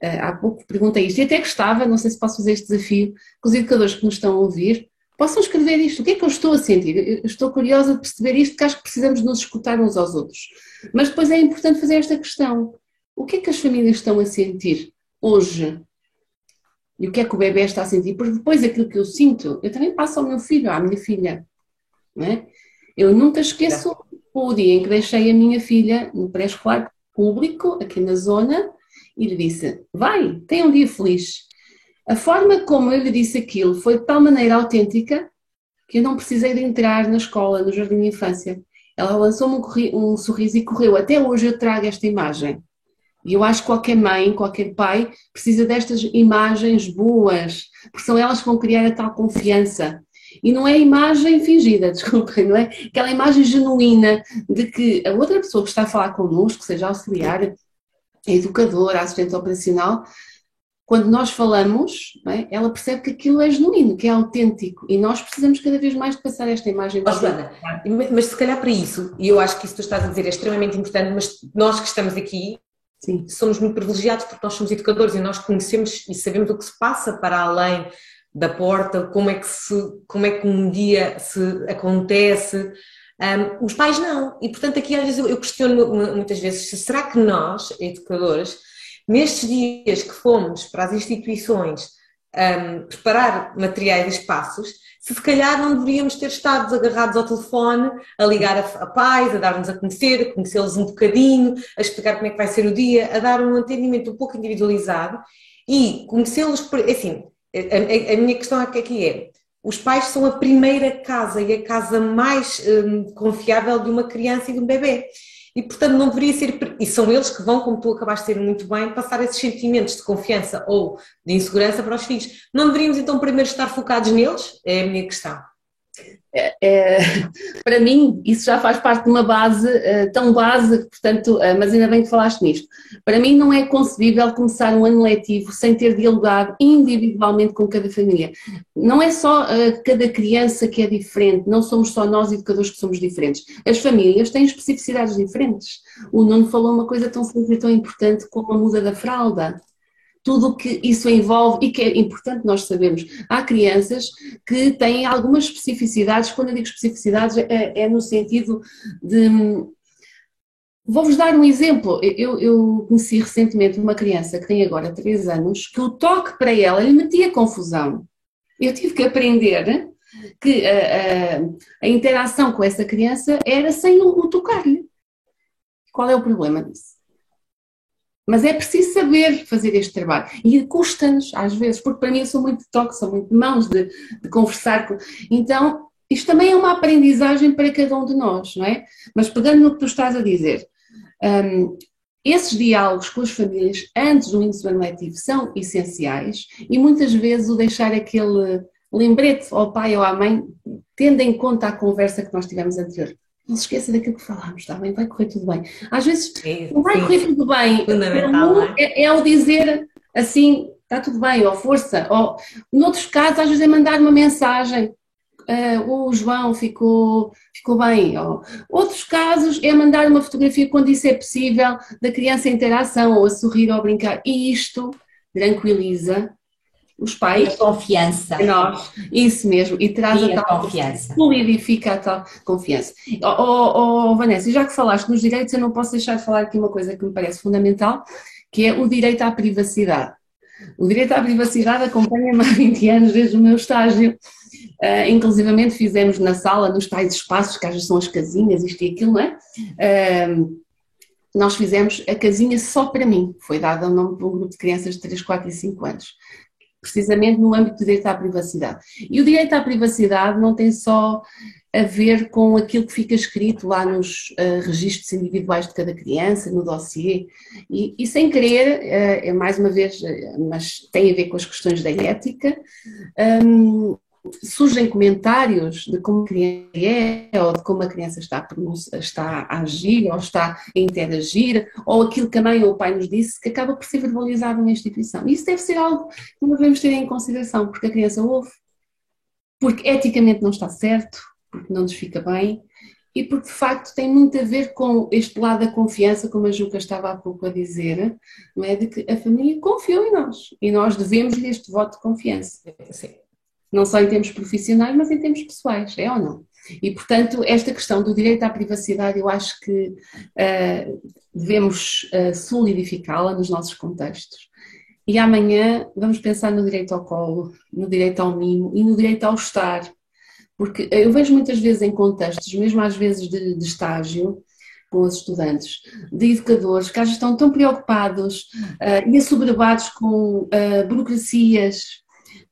Eh, há pouco perguntei isto e até gostava, não sei se posso fazer este desafio, que os educadores que nos estão a ouvir possam escrever isto. O que é que eu estou a sentir? Eu estou curiosa de perceber isto, porque acho que precisamos nos escutar uns aos outros. Mas depois é importante fazer esta questão. O que é que as famílias estão a sentir hoje? E o que é que o bebê está a sentir? Porque depois aquilo que eu sinto, eu também passo ao meu filho, à minha filha. Não é? Eu nunca esqueço o dia em que deixei a minha filha no pré-escolar, público aqui na zona e lhe disse: Vai, tenha um dia feliz. A forma como eu lhe disse aquilo foi de tal maneira autêntica que eu não precisei de entrar na escola, no jardim de infância. Ela lançou-me um, um sorriso e correu. Até hoje eu trago esta imagem. E eu acho que qualquer mãe, qualquer pai precisa destas imagens boas, porque são elas que vão criar a tal confiança. E não é imagem fingida, desculpem, não é? Aquela imagem genuína de que a outra pessoa que está a falar connosco, seja auxiliar, educadora, assistente operacional, quando nós falamos, é? ela percebe que aquilo é genuíno, que é autêntico e nós precisamos cada vez mais de passar esta imagem. Oh, Joana, mas se calhar para isso, e eu acho que isso que tu estás a dizer é extremamente importante, mas nós que estamos aqui Sim. somos muito privilegiados porque nós somos educadores e nós conhecemos e sabemos o que se passa para além da porta, como é que, se, como é que um dia se acontece. Um, os pais não. E portanto aqui às vezes eu, questiono muitas vezes, será que nós, educadores, Nestes dias que fomos para as instituições um, preparar materiais e espaços, se se calhar não deveríamos ter estado agarrados ao telefone, a ligar a, a pais, a dar-nos a conhecer, a conhecê-los um bocadinho, a explicar como é que vai ser o dia, a dar um atendimento um pouco individualizado e conhecê-los por. Assim, a, a, minha questão aqui é: os pais são a primeira casa e a casa mais um, confiável de uma criança e de um bebê. E, portanto, não deveria ser. E são eles que vão, como tu acabaste de ter muito bem, passar esses sentimentos de confiança ou de insegurança para os filhos. Não deveríamos, então, primeiro estar focados neles? É a minha questão. É, é, para mim, isso já faz parte de uma base, uh, tão base, portanto, uh, mas ainda bem que falaste nisto. Para mim, não é concebível começar um ano letivo sem ter dialogado individualmente com cada família. Não é só uh, cada criança que é diferente, não somos só nós educadores que somos diferentes. As famílias têm especificidades diferentes. O Nuno falou uma coisa tão simples e tão importante como a muda da fralda tudo o que isso envolve e que é importante nós sabermos. Há crianças que têm algumas especificidades, quando eu digo especificidades é, é no sentido de. Vou-vos dar um exemplo. Eu, eu, conheci recentemente uma criança que tem agora 3 anos, que o toque para ela lhe metia confusão. Eu tive que aprender que a, a, a interação com essa criança era sem o, o tocar-lhe. Qual é o problema disso? Mas é preciso saber fazer este trabalho. E custa-nos, às vezes, porque para mim eu sou muito de toque, sou muito de mãos, de, de conversar. Com... Então, isto também é uma aprendizagem para cada um de nós, não é? Mas pegando no que tu estás a dizer, um, esses diálogos com as famílias antes do início do ano letivo são essenciais e muitas vezes o deixar aquele lembrete ao pai ou à mãe, tendo em conta a conversa que nós tivemos anterior não se esqueça daquilo que falámos, está bem? Vai correr tudo bem. Às vezes não vai sim. correr tudo bem. Fundamental, é? é? é o dizer assim, está tudo bem, ou força. Ou, noutros casos, às vezes é mandar uma mensagem. Uh, o João ficou, ficou bem. Ou, outros casos é mandar uma fotografia quando isso é possível, da criança em interação, ou a sorrir ou a brincar. E isto tranquiliza os pais. E a confiança. Nós, isso mesmo, e traz e a, tal confiança. Solidifica a tal confiança. Oh, oh, oh, Vanessa, já que falaste nos direitos, eu não posso deixar de falar aqui uma coisa que me parece fundamental, que é o direito à privacidade. O direito à privacidade acompanha-me há 20 anos desde o meu estágio. Uh, inclusivamente fizemos na sala, nos tais espaços, que às vezes são as casinhas, isto e aquilo, não é? Uh, nós fizemos a casinha só para mim, foi dada ao nome de um grupo de crianças de 3, 4 e 5 anos precisamente no âmbito do direito à privacidade. E o direito à privacidade não tem só a ver com aquilo que fica escrito lá nos uh, registros individuais de cada criança, no dossiê, e, e sem querer, uh, é mais uma vez, uh, mas tem a ver com as questões da ética, um, surgem comentários de como a criança é, ou de como a criança está, está a agir, ou está a interagir, ou aquilo que a mãe ou o pai nos disse, que acaba por ser verbalizado na instituição. Isso deve ser algo que devemos ter em consideração, porque a criança ouve, porque eticamente não está certo, porque não nos fica bem, e porque de facto tem muito a ver com este lado da confiança, como a Juca estava há pouco a dizer, não é? de que a família confiou em nós e nós devemos-lhe este voto de confiança. Sim não só em termos profissionais, mas em termos pessoais, é ou não? E, portanto, esta questão do direito à privacidade, eu acho que uh, devemos uh, solidificá-la nos nossos contextos. E amanhã vamos pensar no direito ao colo, no direito ao mimo e no direito ao estar. Porque eu vejo muitas vezes em contextos, mesmo às vezes de, de estágio, com os estudantes, de educadores que às vezes estão tão preocupados uh, e assoberbados com burocracias,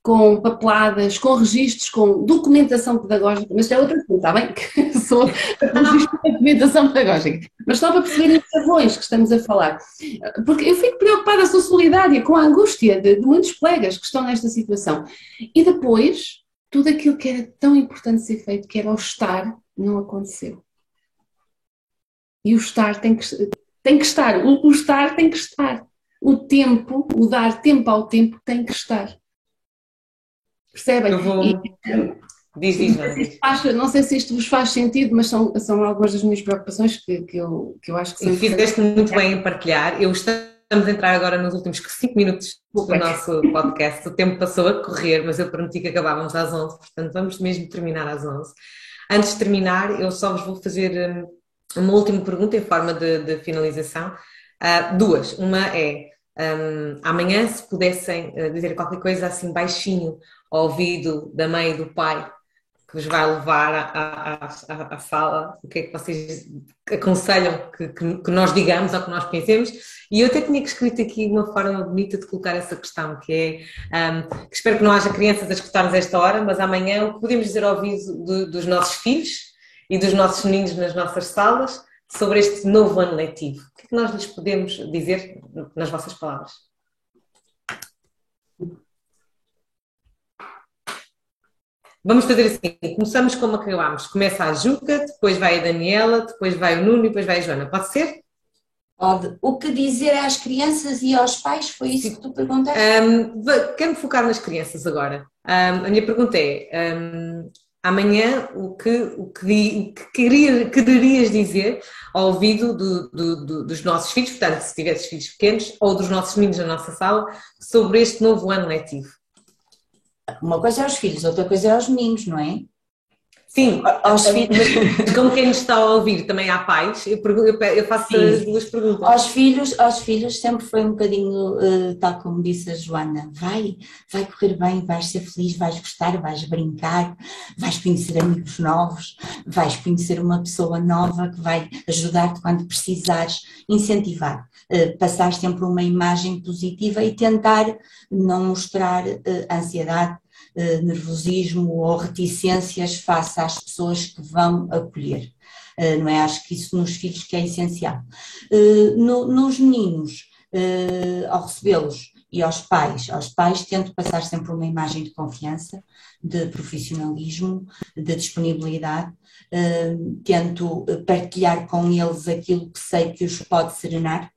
com papeladas, com registros, com documentação pedagógica, mas é outra coisa, está bem? Que sou registro de documentação pedagógica. Mas só para perceberem os chavões que estamos a falar. Porque eu fico preocupada, sou solidária com a angústia de, de muitos colegas que estão nesta situação. E depois, tudo aquilo que era tão importante ser feito, que era o estar, não aconteceu. E o estar tem que, tem que estar, o, o estar tem que estar. O tempo, o dar tempo ao tempo tem que estar. Percebem? Eu vou... E, diz, diz, não, diz. Faz, não sei se isto vos faz sentido, mas são, são algumas das minhas preocupações que, que, eu, que eu acho que são. Fizeste muito bem em partilhar. Eu estamos a entrar agora nos últimos 5 minutos do nosso podcast. O tempo passou a correr, mas eu prometi que acabávamos às 11, portanto vamos mesmo terminar às 11. Antes de terminar, eu só vos vou fazer hum, uma última pergunta em forma de, de finalização. Uh, duas. Uma é: um, amanhã, se pudessem uh, dizer qualquer coisa assim baixinho ao ouvido da mãe e do pai que vos vai levar à, à, à sala, o que é que vocês aconselham que, que, que, nós digamos ou que nós pensemos. E eu até tinha escrito aqui uma forma bonita de colocar essa questão, que é um, que espero que não haja crianças a escutar-nos esta hora, mas amanhã o que podemos dizer ao ouvido de, dos nossos filhos e dos nossos meninos nas nossas salas sobre este novo ano letivo. O que é que nós lhes podemos dizer nas vossas palavras? Vamos fazer assim, começamos como acabámos. Começa a Juca, depois vai a Daniela, depois vai o Nuno e depois vai a Joana. Pode ser? Pode. O que dizer às crianças e aos pais? Foi isso que tu perguntaste? Um, Quero-me focar nas crianças agora. Um, a minha pergunta é: um, amanhã o que, o que, o que queria, quererias dizer ao ouvido do, do, do, dos nossos filhos, portanto, se tivesses filhos pequenos, ou dos nossos meninos na nossa sala, sobre este novo ano letivo? Uma coisa é os filhos, outra coisa é os meninos, não é? Sim, aos filhos, mas como quem nos está a ouvir também há pais, eu, eu faço Sim. as duas perguntas. Aos filhos, aos filhos sempre foi um bocadinho, uh, tal como disse a Joana, vai, vai correr bem, vais ser feliz, vais gostar, vais brincar, vais conhecer amigos novos, vais conhecer uma pessoa nova que vai ajudar-te quando precisares, incentivar, passar sempre uma imagem positiva e tentar não mostrar uh, ansiedade, eh, nervosismo ou reticências face às pessoas que vão acolher. Uh, não é? Acho que isso nos filhos que é essencial. Uh, no, nos meninos, ao recebê-los e aos pais, aos pais tento passar sempre uma imagem de confiança, de profissionalismo, de disponibilidade, tento partilhar com eles aquilo que sei que os pode serenar, eh,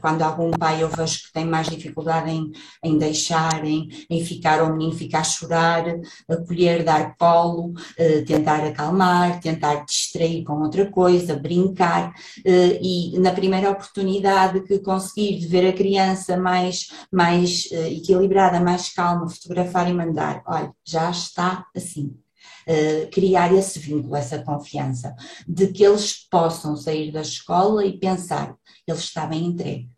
quando algum pai eu vejo que tem mais dificuldade em, em deixar, em, em ficar, ou menino ficar a chorar, acolher, dar colo, eh, tentar acalmar, tentar distrair com outra coisa, brincar, eh, e na primeira oportunidade que conseguir ver a criança mais, mais equilibrada, mais calma, fotografar e mandar, olha, já está assim. Uh, criar esse vínculo, essa confiança, de que eles possam sair da escola e pensar: ele está bem entregue.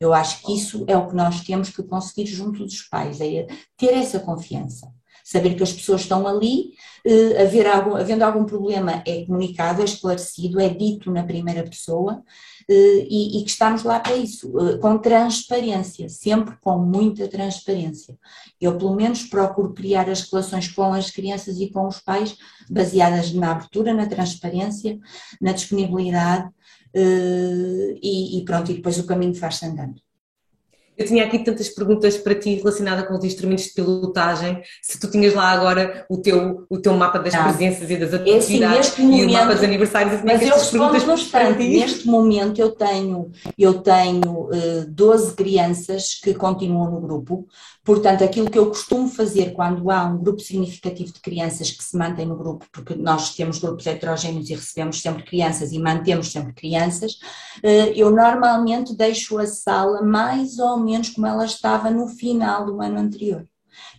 Eu acho que isso é o que nós temos que conseguir junto dos pais, é ter essa confiança. Saber que as pessoas estão ali, eh, haver algum, havendo algum problema é comunicado, é esclarecido, é dito na primeira pessoa eh, e, e, que estamos lá para isso, eh, com transparência, sempre com muita transparência. Eu, pelo menos, procuro criar as relações com as crianças e com os pais baseadas na abertura, na transparência, na disponibilidade, uh, e, e, pronto, e depois o caminho faz-se andando. Eu tinha aqui tantas perguntas para ti relacionadas com os instrumentos de pilotagem. Se tu tinhas lá agora o teu, o teu mapa das presenças e das é assim, atividades momento, e o mapa dos aniversários, mas é eu respondo bastante. Neste momento eu tenho, eu tenho uh, 12 crianças que continuam no grupo, Portanto, aquilo que eu costumo fazer quando há um grupo significativo de crianças que se mantém no grupo, porque nós temos grupos heterogéneos e recebemos sempre crianças e mantemos sempre crianças, eh, eu normalmente deixo a sala mais ou menos como ela estava no final do ano anterior,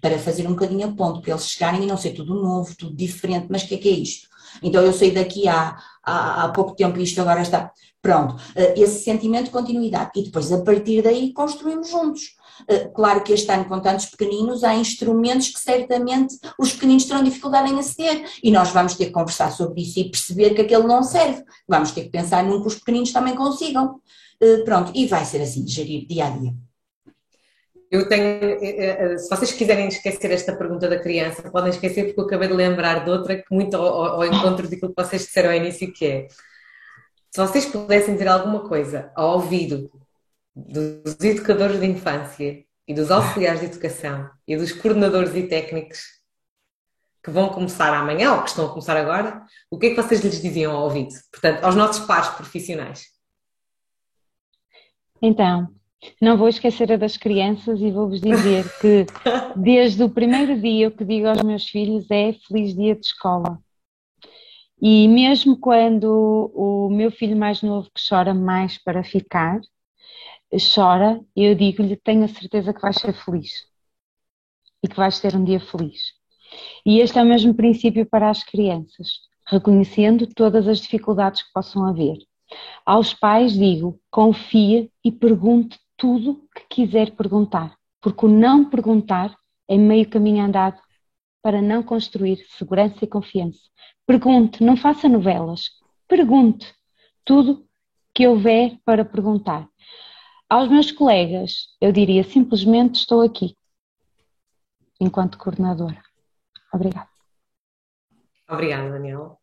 para fazer um bocadinho a ponto, para eles chegarem e não ser tudo novo, tudo diferente, mas o que é que é isto? Então eu saí daqui há, há, há pouco tempo e isto agora está. Pronto, eh, esse sentimento de continuidade. E depois, a partir daí, construímos juntos. Uh, claro que este ano, com tantos pequeninos, há instrumentos que certamente os pequeninos terão dificuldade em aceder e nós vamos ter que conversar sobre isso e perceber que aquele não serve. Vamos ter que pensar num que os pequeninos também consigam. Uh, pronto, e vai ser assim, gerir dia a dia. Eu tenho, eh, eh, se vocês quiserem esquecer esta pergunta da criança, podem esquecer porque eu acabei de lembrar de outra que muito ao, ao encontro daquilo que vocês disseram ao início, que é se vocês pudessem dizer alguma coisa ao ouvido dos educadores de infância e dos auxiliares de educação e dos coordenadores e técnicos que vão começar amanhã ou que estão a começar agora, o que é que vocês lhes diziam ao ouvido? Portanto, aos nossos pares profissionais. Então, não vou esquecer a das crianças e vou-vos dizer que desde o primeiro dia o que digo aos meus filhos é feliz dia de escola. E mesmo quando o meu filho mais novo que chora mais para ficar, chora, eu digo-lhe, tenho a certeza que vais ser feliz. E que vais ter um dia feliz. E este é o mesmo princípio para as crianças, reconhecendo todas as dificuldades que possam haver. Aos pais digo, confia e pergunte tudo que quiser perguntar, porque o não perguntar é meio caminho andado para não construir segurança e confiança. Pergunte, não faça novelas. Pergunte tudo que houver para perguntar. Aos meus colegas, eu diria simplesmente estou aqui, enquanto coordenadora. Obrigada. Obrigada, Daniel.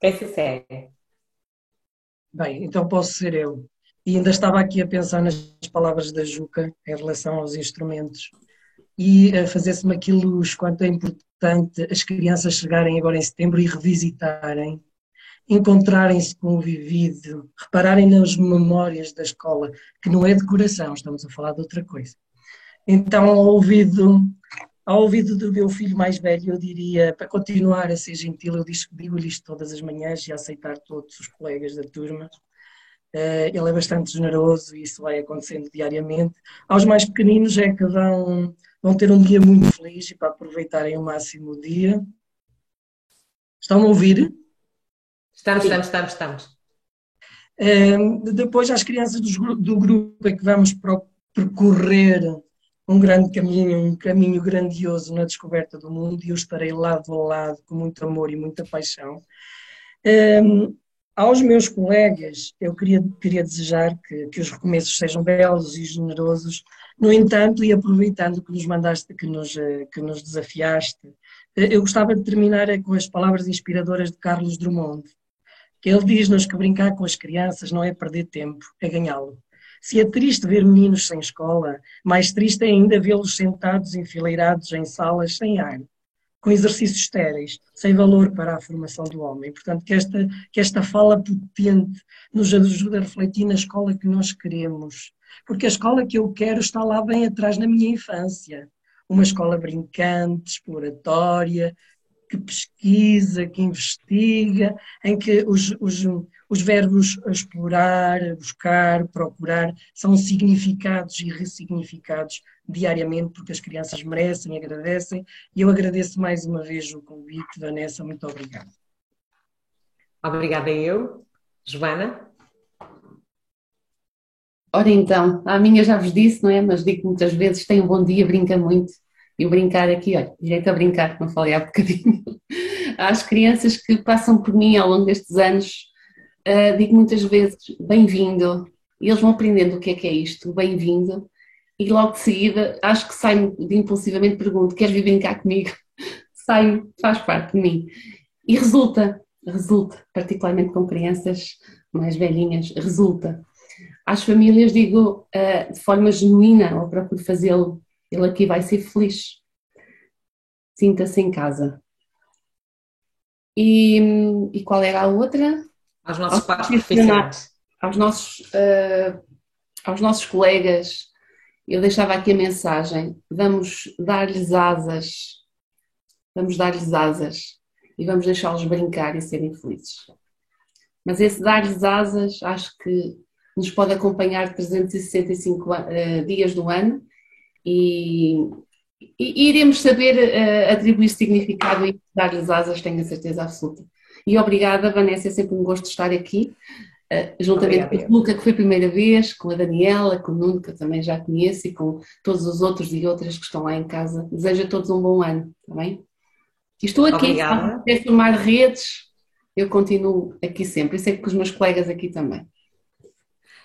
Quem se segue? Bem, então posso ser eu. E ainda estava aqui a pensar nas palavras da Juca em relação aos instrumentos e a fazer-se-me aquilo quanto é importante as crianças chegarem agora em setembro e revisitarem, encontrarem-se com o vivido, repararem nas memórias da escola, que não é decoração, estamos a falar de outra coisa. Então, ao ouvido, ao ouvido do meu filho mais velho, eu diria, para continuar a ser gentil, eu digo-lhe isto todas as manhãs e a aceitar todos os colegas da turma, eh, ele é bastante generoso e isso vai acontecendo diariamente. Aos mais pequeninos é que vão, vão ter um dia muito feliz e para aproveitarem o máximo o dia. Estão a ouvir? Estamos, estamos, estamos, estamos. Eh, depois, às crianças do, do grupo é que vamos percorrer um grande caminho, um caminho grandioso na descoberta do mundo e eu estarei lado a lado com muito amor e muita paixão. Eh, aos meus colegas, eu queria, queria desejar que, que os recomeços sejam belos e generosos, no entanto, e aproveitando que nos mandaste, que nos, eh, que nos desafiaste, eh, eu gostava de terminar com as palavras inspiradoras de Carlos Drummond, ele diz-nos que brincar com as crianças não é perder tempo, é ganhá-lo. Se é triste ver meninos sem escola, mais triste é ainda vê-los sentados enfileirados em salas sem ar, com exercícios estéreis, sem valor para a formação do homem. Portanto, que esta, que esta fala potente nos ajude a refletir na escola que nós queremos. Porque a escola que eu quero está lá bem atrás na minha infância. Uma escola brincante, exploratória, que pesquisa, que investiga, em que os, os, os verbos explorar, buscar, procurar são significados e ressignificados diariamente, porque as crianças merecem, agradecem, e eu agradeço mais uma vez o convite, Vanessa, muito obrigada. Obrigada eu. Joana? Ora então, a minha já vos disse, não é? Mas digo muitas vezes, tem um bom dia, brinca muito. E o brincar aqui, olha, direito a brincar, como falei há bocadinho. Às crianças que passam por mim ao longo destes anos, uh, digo muitas vezes bem-vindo, e eles vão aprendendo o que é que é isto, bem-vindo, e logo de seguida acho que saio de impulsivamente pergunto: queres vir brincar comigo? Saio, faz parte de mim. E resulta, resulta, particularmente com crianças mais velhinhas, resulta. Às famílias digo uh, de forma genuína, ou procuro fazê-lo, ele aqui vai ser feliz. Sinta-se em casa. E, e qual era a outra? aos nossos pais profissionais. Aos nossos, uh, aos nossos colegas, eu deixava aqui a mensagem: vamos dar-lhes asas, vamos dar-lhes asas e vamos deixá-los brincar e serem felizes. Mas esse dar-lhes asas acho que nos pode acompanhar 365 uh, eh, dias do ano e, e iremos saber uh, atribuir significado e dar-lhes asas, tenho a certeza absoluta. E obrigada, Vanessa, é sempre um gosto estar aqui. uh, juntamente Obrigada. com o Luca, que foi a primeira vez, com a Daniela, com o Nuno, que eu também já conheço, e com todos os outros e outras que estão lá em casa. Desejo a todos um bom ano, está bem? E estou aqui para formar redes, eu continuo aqui sempre, e sei que com os meus colegas aqui também.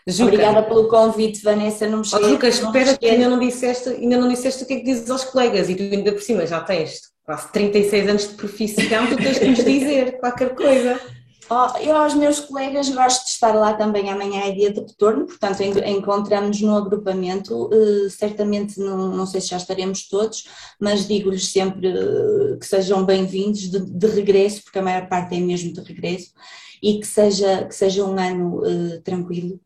Juca. Obrigada pelo convite, Vanessa. Não me esqueço. Oh, Juca, espera que ainda não, disseste, ainda não disseste o que é que dizes aos colegas e tu ainda por cima já tens quase 36 anos de profissão, tu tens que nos dizer qualquer coisa. Oh, eu aos meus colegas gosto de estar lá também amanhã é dia de retorno, portanto encontramos no agrupamento, uh, certamente não, não sei se já estaremos todos, mas digo-lhes sempre uh, que sejam bem-vindos de, de, regresso, porque a maior parte é mesmo de regresso, e que seja, que seja um ano uh, tranquilo,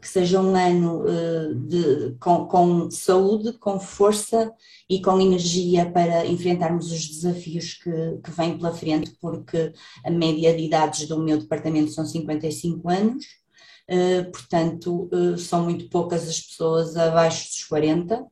que seja um ano uh, de, com, com, saúde, com força e com energia para enfrentarmos os desafios que, que vêm pela frente, porque a média de idades do meu departamento são 55 anos, uh, portanto, uh, são muito poucas as pessoas abaixo dos 40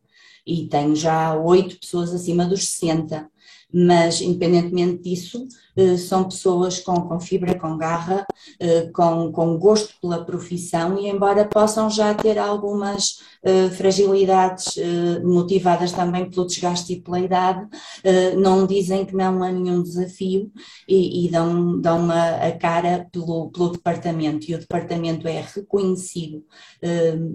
e tenho já oito pessoas acima dos 60 mas independentemente disso, eh, são pessoas com, com fibra, com garra, eh, com, com gosto pela profissão e embora possam já ter algumas eh, fragilidades motivadas também pelo desgaste e pela idade, não dizem que não há nenhum desafio e, e dão, dão a, a, cara pelo, pelo departamento. E o departamento é reconhecido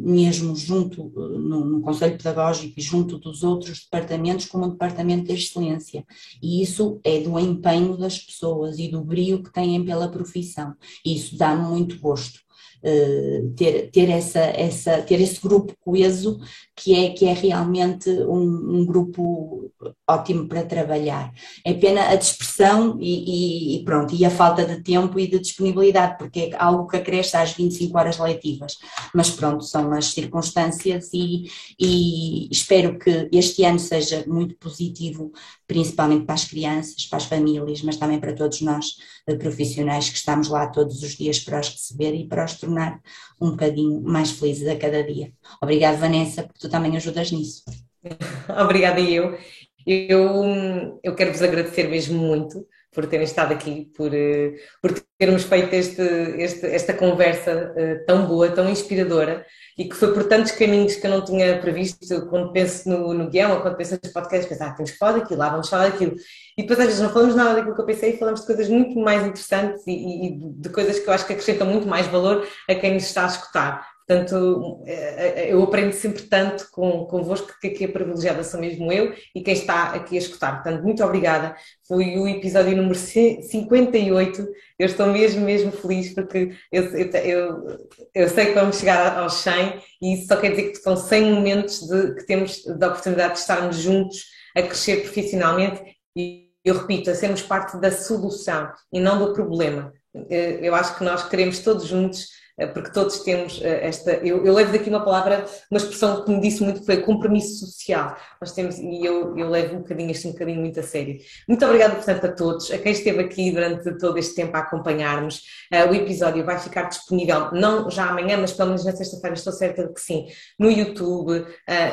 mesmo junto no, no Conselho Pedagógico e junto dos outros departamentos como um departamento de excelência. E isso é do empenho das pessoas e do brio que têm pela profissão. E isso dá muito gosto. Uh, ter, ter, essa, essa, ter esse grupo coeso que é, que é realmente um, um grupo ótimo para trabalhar. É pena a dispersão e, e, e, pronto, e a falta de tempo e de disponibilidade, porque é algo que acresce às 25 horas letivas. Mas pronto, são as circunstâncias e, e espero que este ano seja muito positivo, principalmente para as crianças, para as famílias, mas também para todos nós eh, profissionais que estamos lá todos os dias para os receber e para os tornar um bocadinho mais felizes a cada dia. Obrigada, Vanessa, porque tu também ajudas nisso. Obrigada eu. Eu, eu quero vos agradecer mesmo muito por terem estado aqui, por, eh, por termos feito este, este, esta conversa uh, tão boa, tão inspiradora e que foi por tantos caminhos que eu não tinha previsto quando penso no, no guião ou quando penso nos podcasts, penso, ah, temos que falar daquilo, lá vamos falar daquilo. E depois às vezes não falamos nada daquilo que eu pensei e falamos de coisas muito mais interessantes e, e de coisas que eu acho que acrescentam muito mais valor a quem nos está a escutar. Portanto, eh, eh, eu aprendo sempre tanto com, convosco que aqui a privilegiada sou mesmo eu e quem está aqui a escutar. Portanto, muito obrigada. Foi o episódio número 58. Eu estou mesmo, mesmo feliz porque eu, eu, eu sei que vamos chegar aos 100 e isso só quer dizer que são 100 momentos de, que temos da oportunidade de estarmos juntos a crescer profissionalmente e eu repito, a sermos parte da solução e não do problema. Eh, eu acho que nós queremos todos juntos porque todos temos eh, esta. Eu, eu, levo daqui uma palavra, uma expressão que me disse muito que foi compromisso social. Nós temos, e eu, eu levo um bocadinho, este um bocadinho muito a sério. Muito obrigada, portanto, a todos, a quem esteve aqui durante todo este tempo a acompanhar-nos. Uh, o episódio vai ficar disponível, não já amanhã, mas pelo menos na sexta-feira, estou certa de que sim, no YouTube,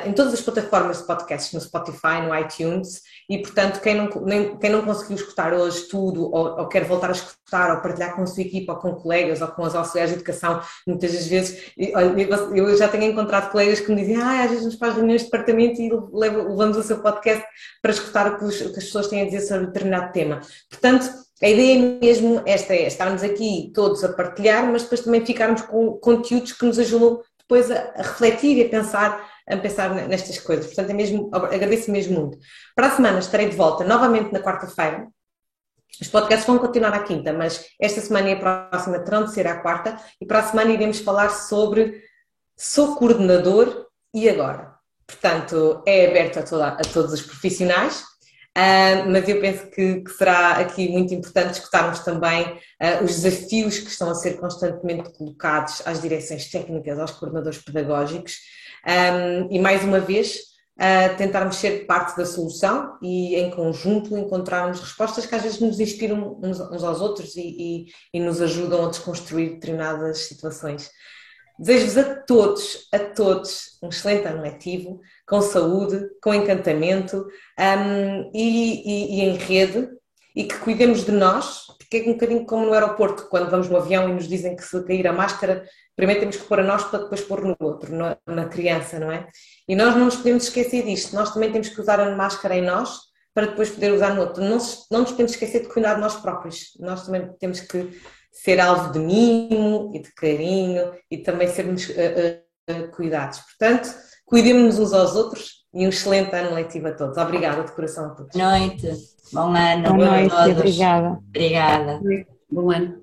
em todas as plataformas de podcasts, no Spotify, no iTunes, e portanto, quem não, nem, quem não conseguiu escutar hoje tudo, ou, ou quer voltar a escutar, ou partilhar com a sua equipa, ou com colegas, ou com as auxiliares de educação, muitas das vezes, eu já tenho encontrado colegas que me dizem, ah, às vezes nos faz reuniões de departamento e levamos o seu podcast para escutar o que, os, o que as pessoas têm a dizer sobre determinado tema. Portanto, a ideia é mesmo esta é estarmos aqui todos a partilhar, mas depois também ficarmos com conteúdos que nos ajudam depois a, a refletir e a pensar a pensar nestas coisas. Portanto, é mesmo, agradeço mesmo muito. Para a semana estarei de volta novamente na quarta-feira, os podcasts vão continuar à quinta, mas esta semana e a próxima terão de ser à quarta, e para a semana iremos falar sobre sou coordenador e agora. Portanto, é aberto a, toda, a todos os profissionais, Uh, mas eu penso que, que, será aqui muito importante escutarmos também uh, os desafios que estão a ser constantemente colocados às direções técnicas, aos coordenadores pedagógicos. Um, e mais uma vez, tentarmos ser parte da solução e, em conjunto, encontrarmos respostas que às vezes nos inspiram uns, aos outros e, e, e, nos ajudam a desconstruir determinadas situações. Desejo-vos a todos, a todos, um excelente ano letivo, com saúde, com encantamento um, e, em rede e que cuidemos de nós, porque é um bocadinho como no aeroporto, quando vamos no avião e nos dizem que se cair a máscara, primeiro temos que pôr a nós para depois pôr no outro, na criança, não é? E nós não nos podemos esquecer disto, nós também temos que usar a máscara em nós para depois poder usar no outro. Não, não nos podemos esquecer de cuidar de nós próprios, nós também temos que ser alvo de mimo e de carinho e também sermos uh, uh, cuidados. Portanto, cuidemos uns aos outros e um excelente ano letivo a todos. Obrigada de coração a todos. Boa noite, bom ano. Boa noite, obrigada. Obrigada. Bom ano.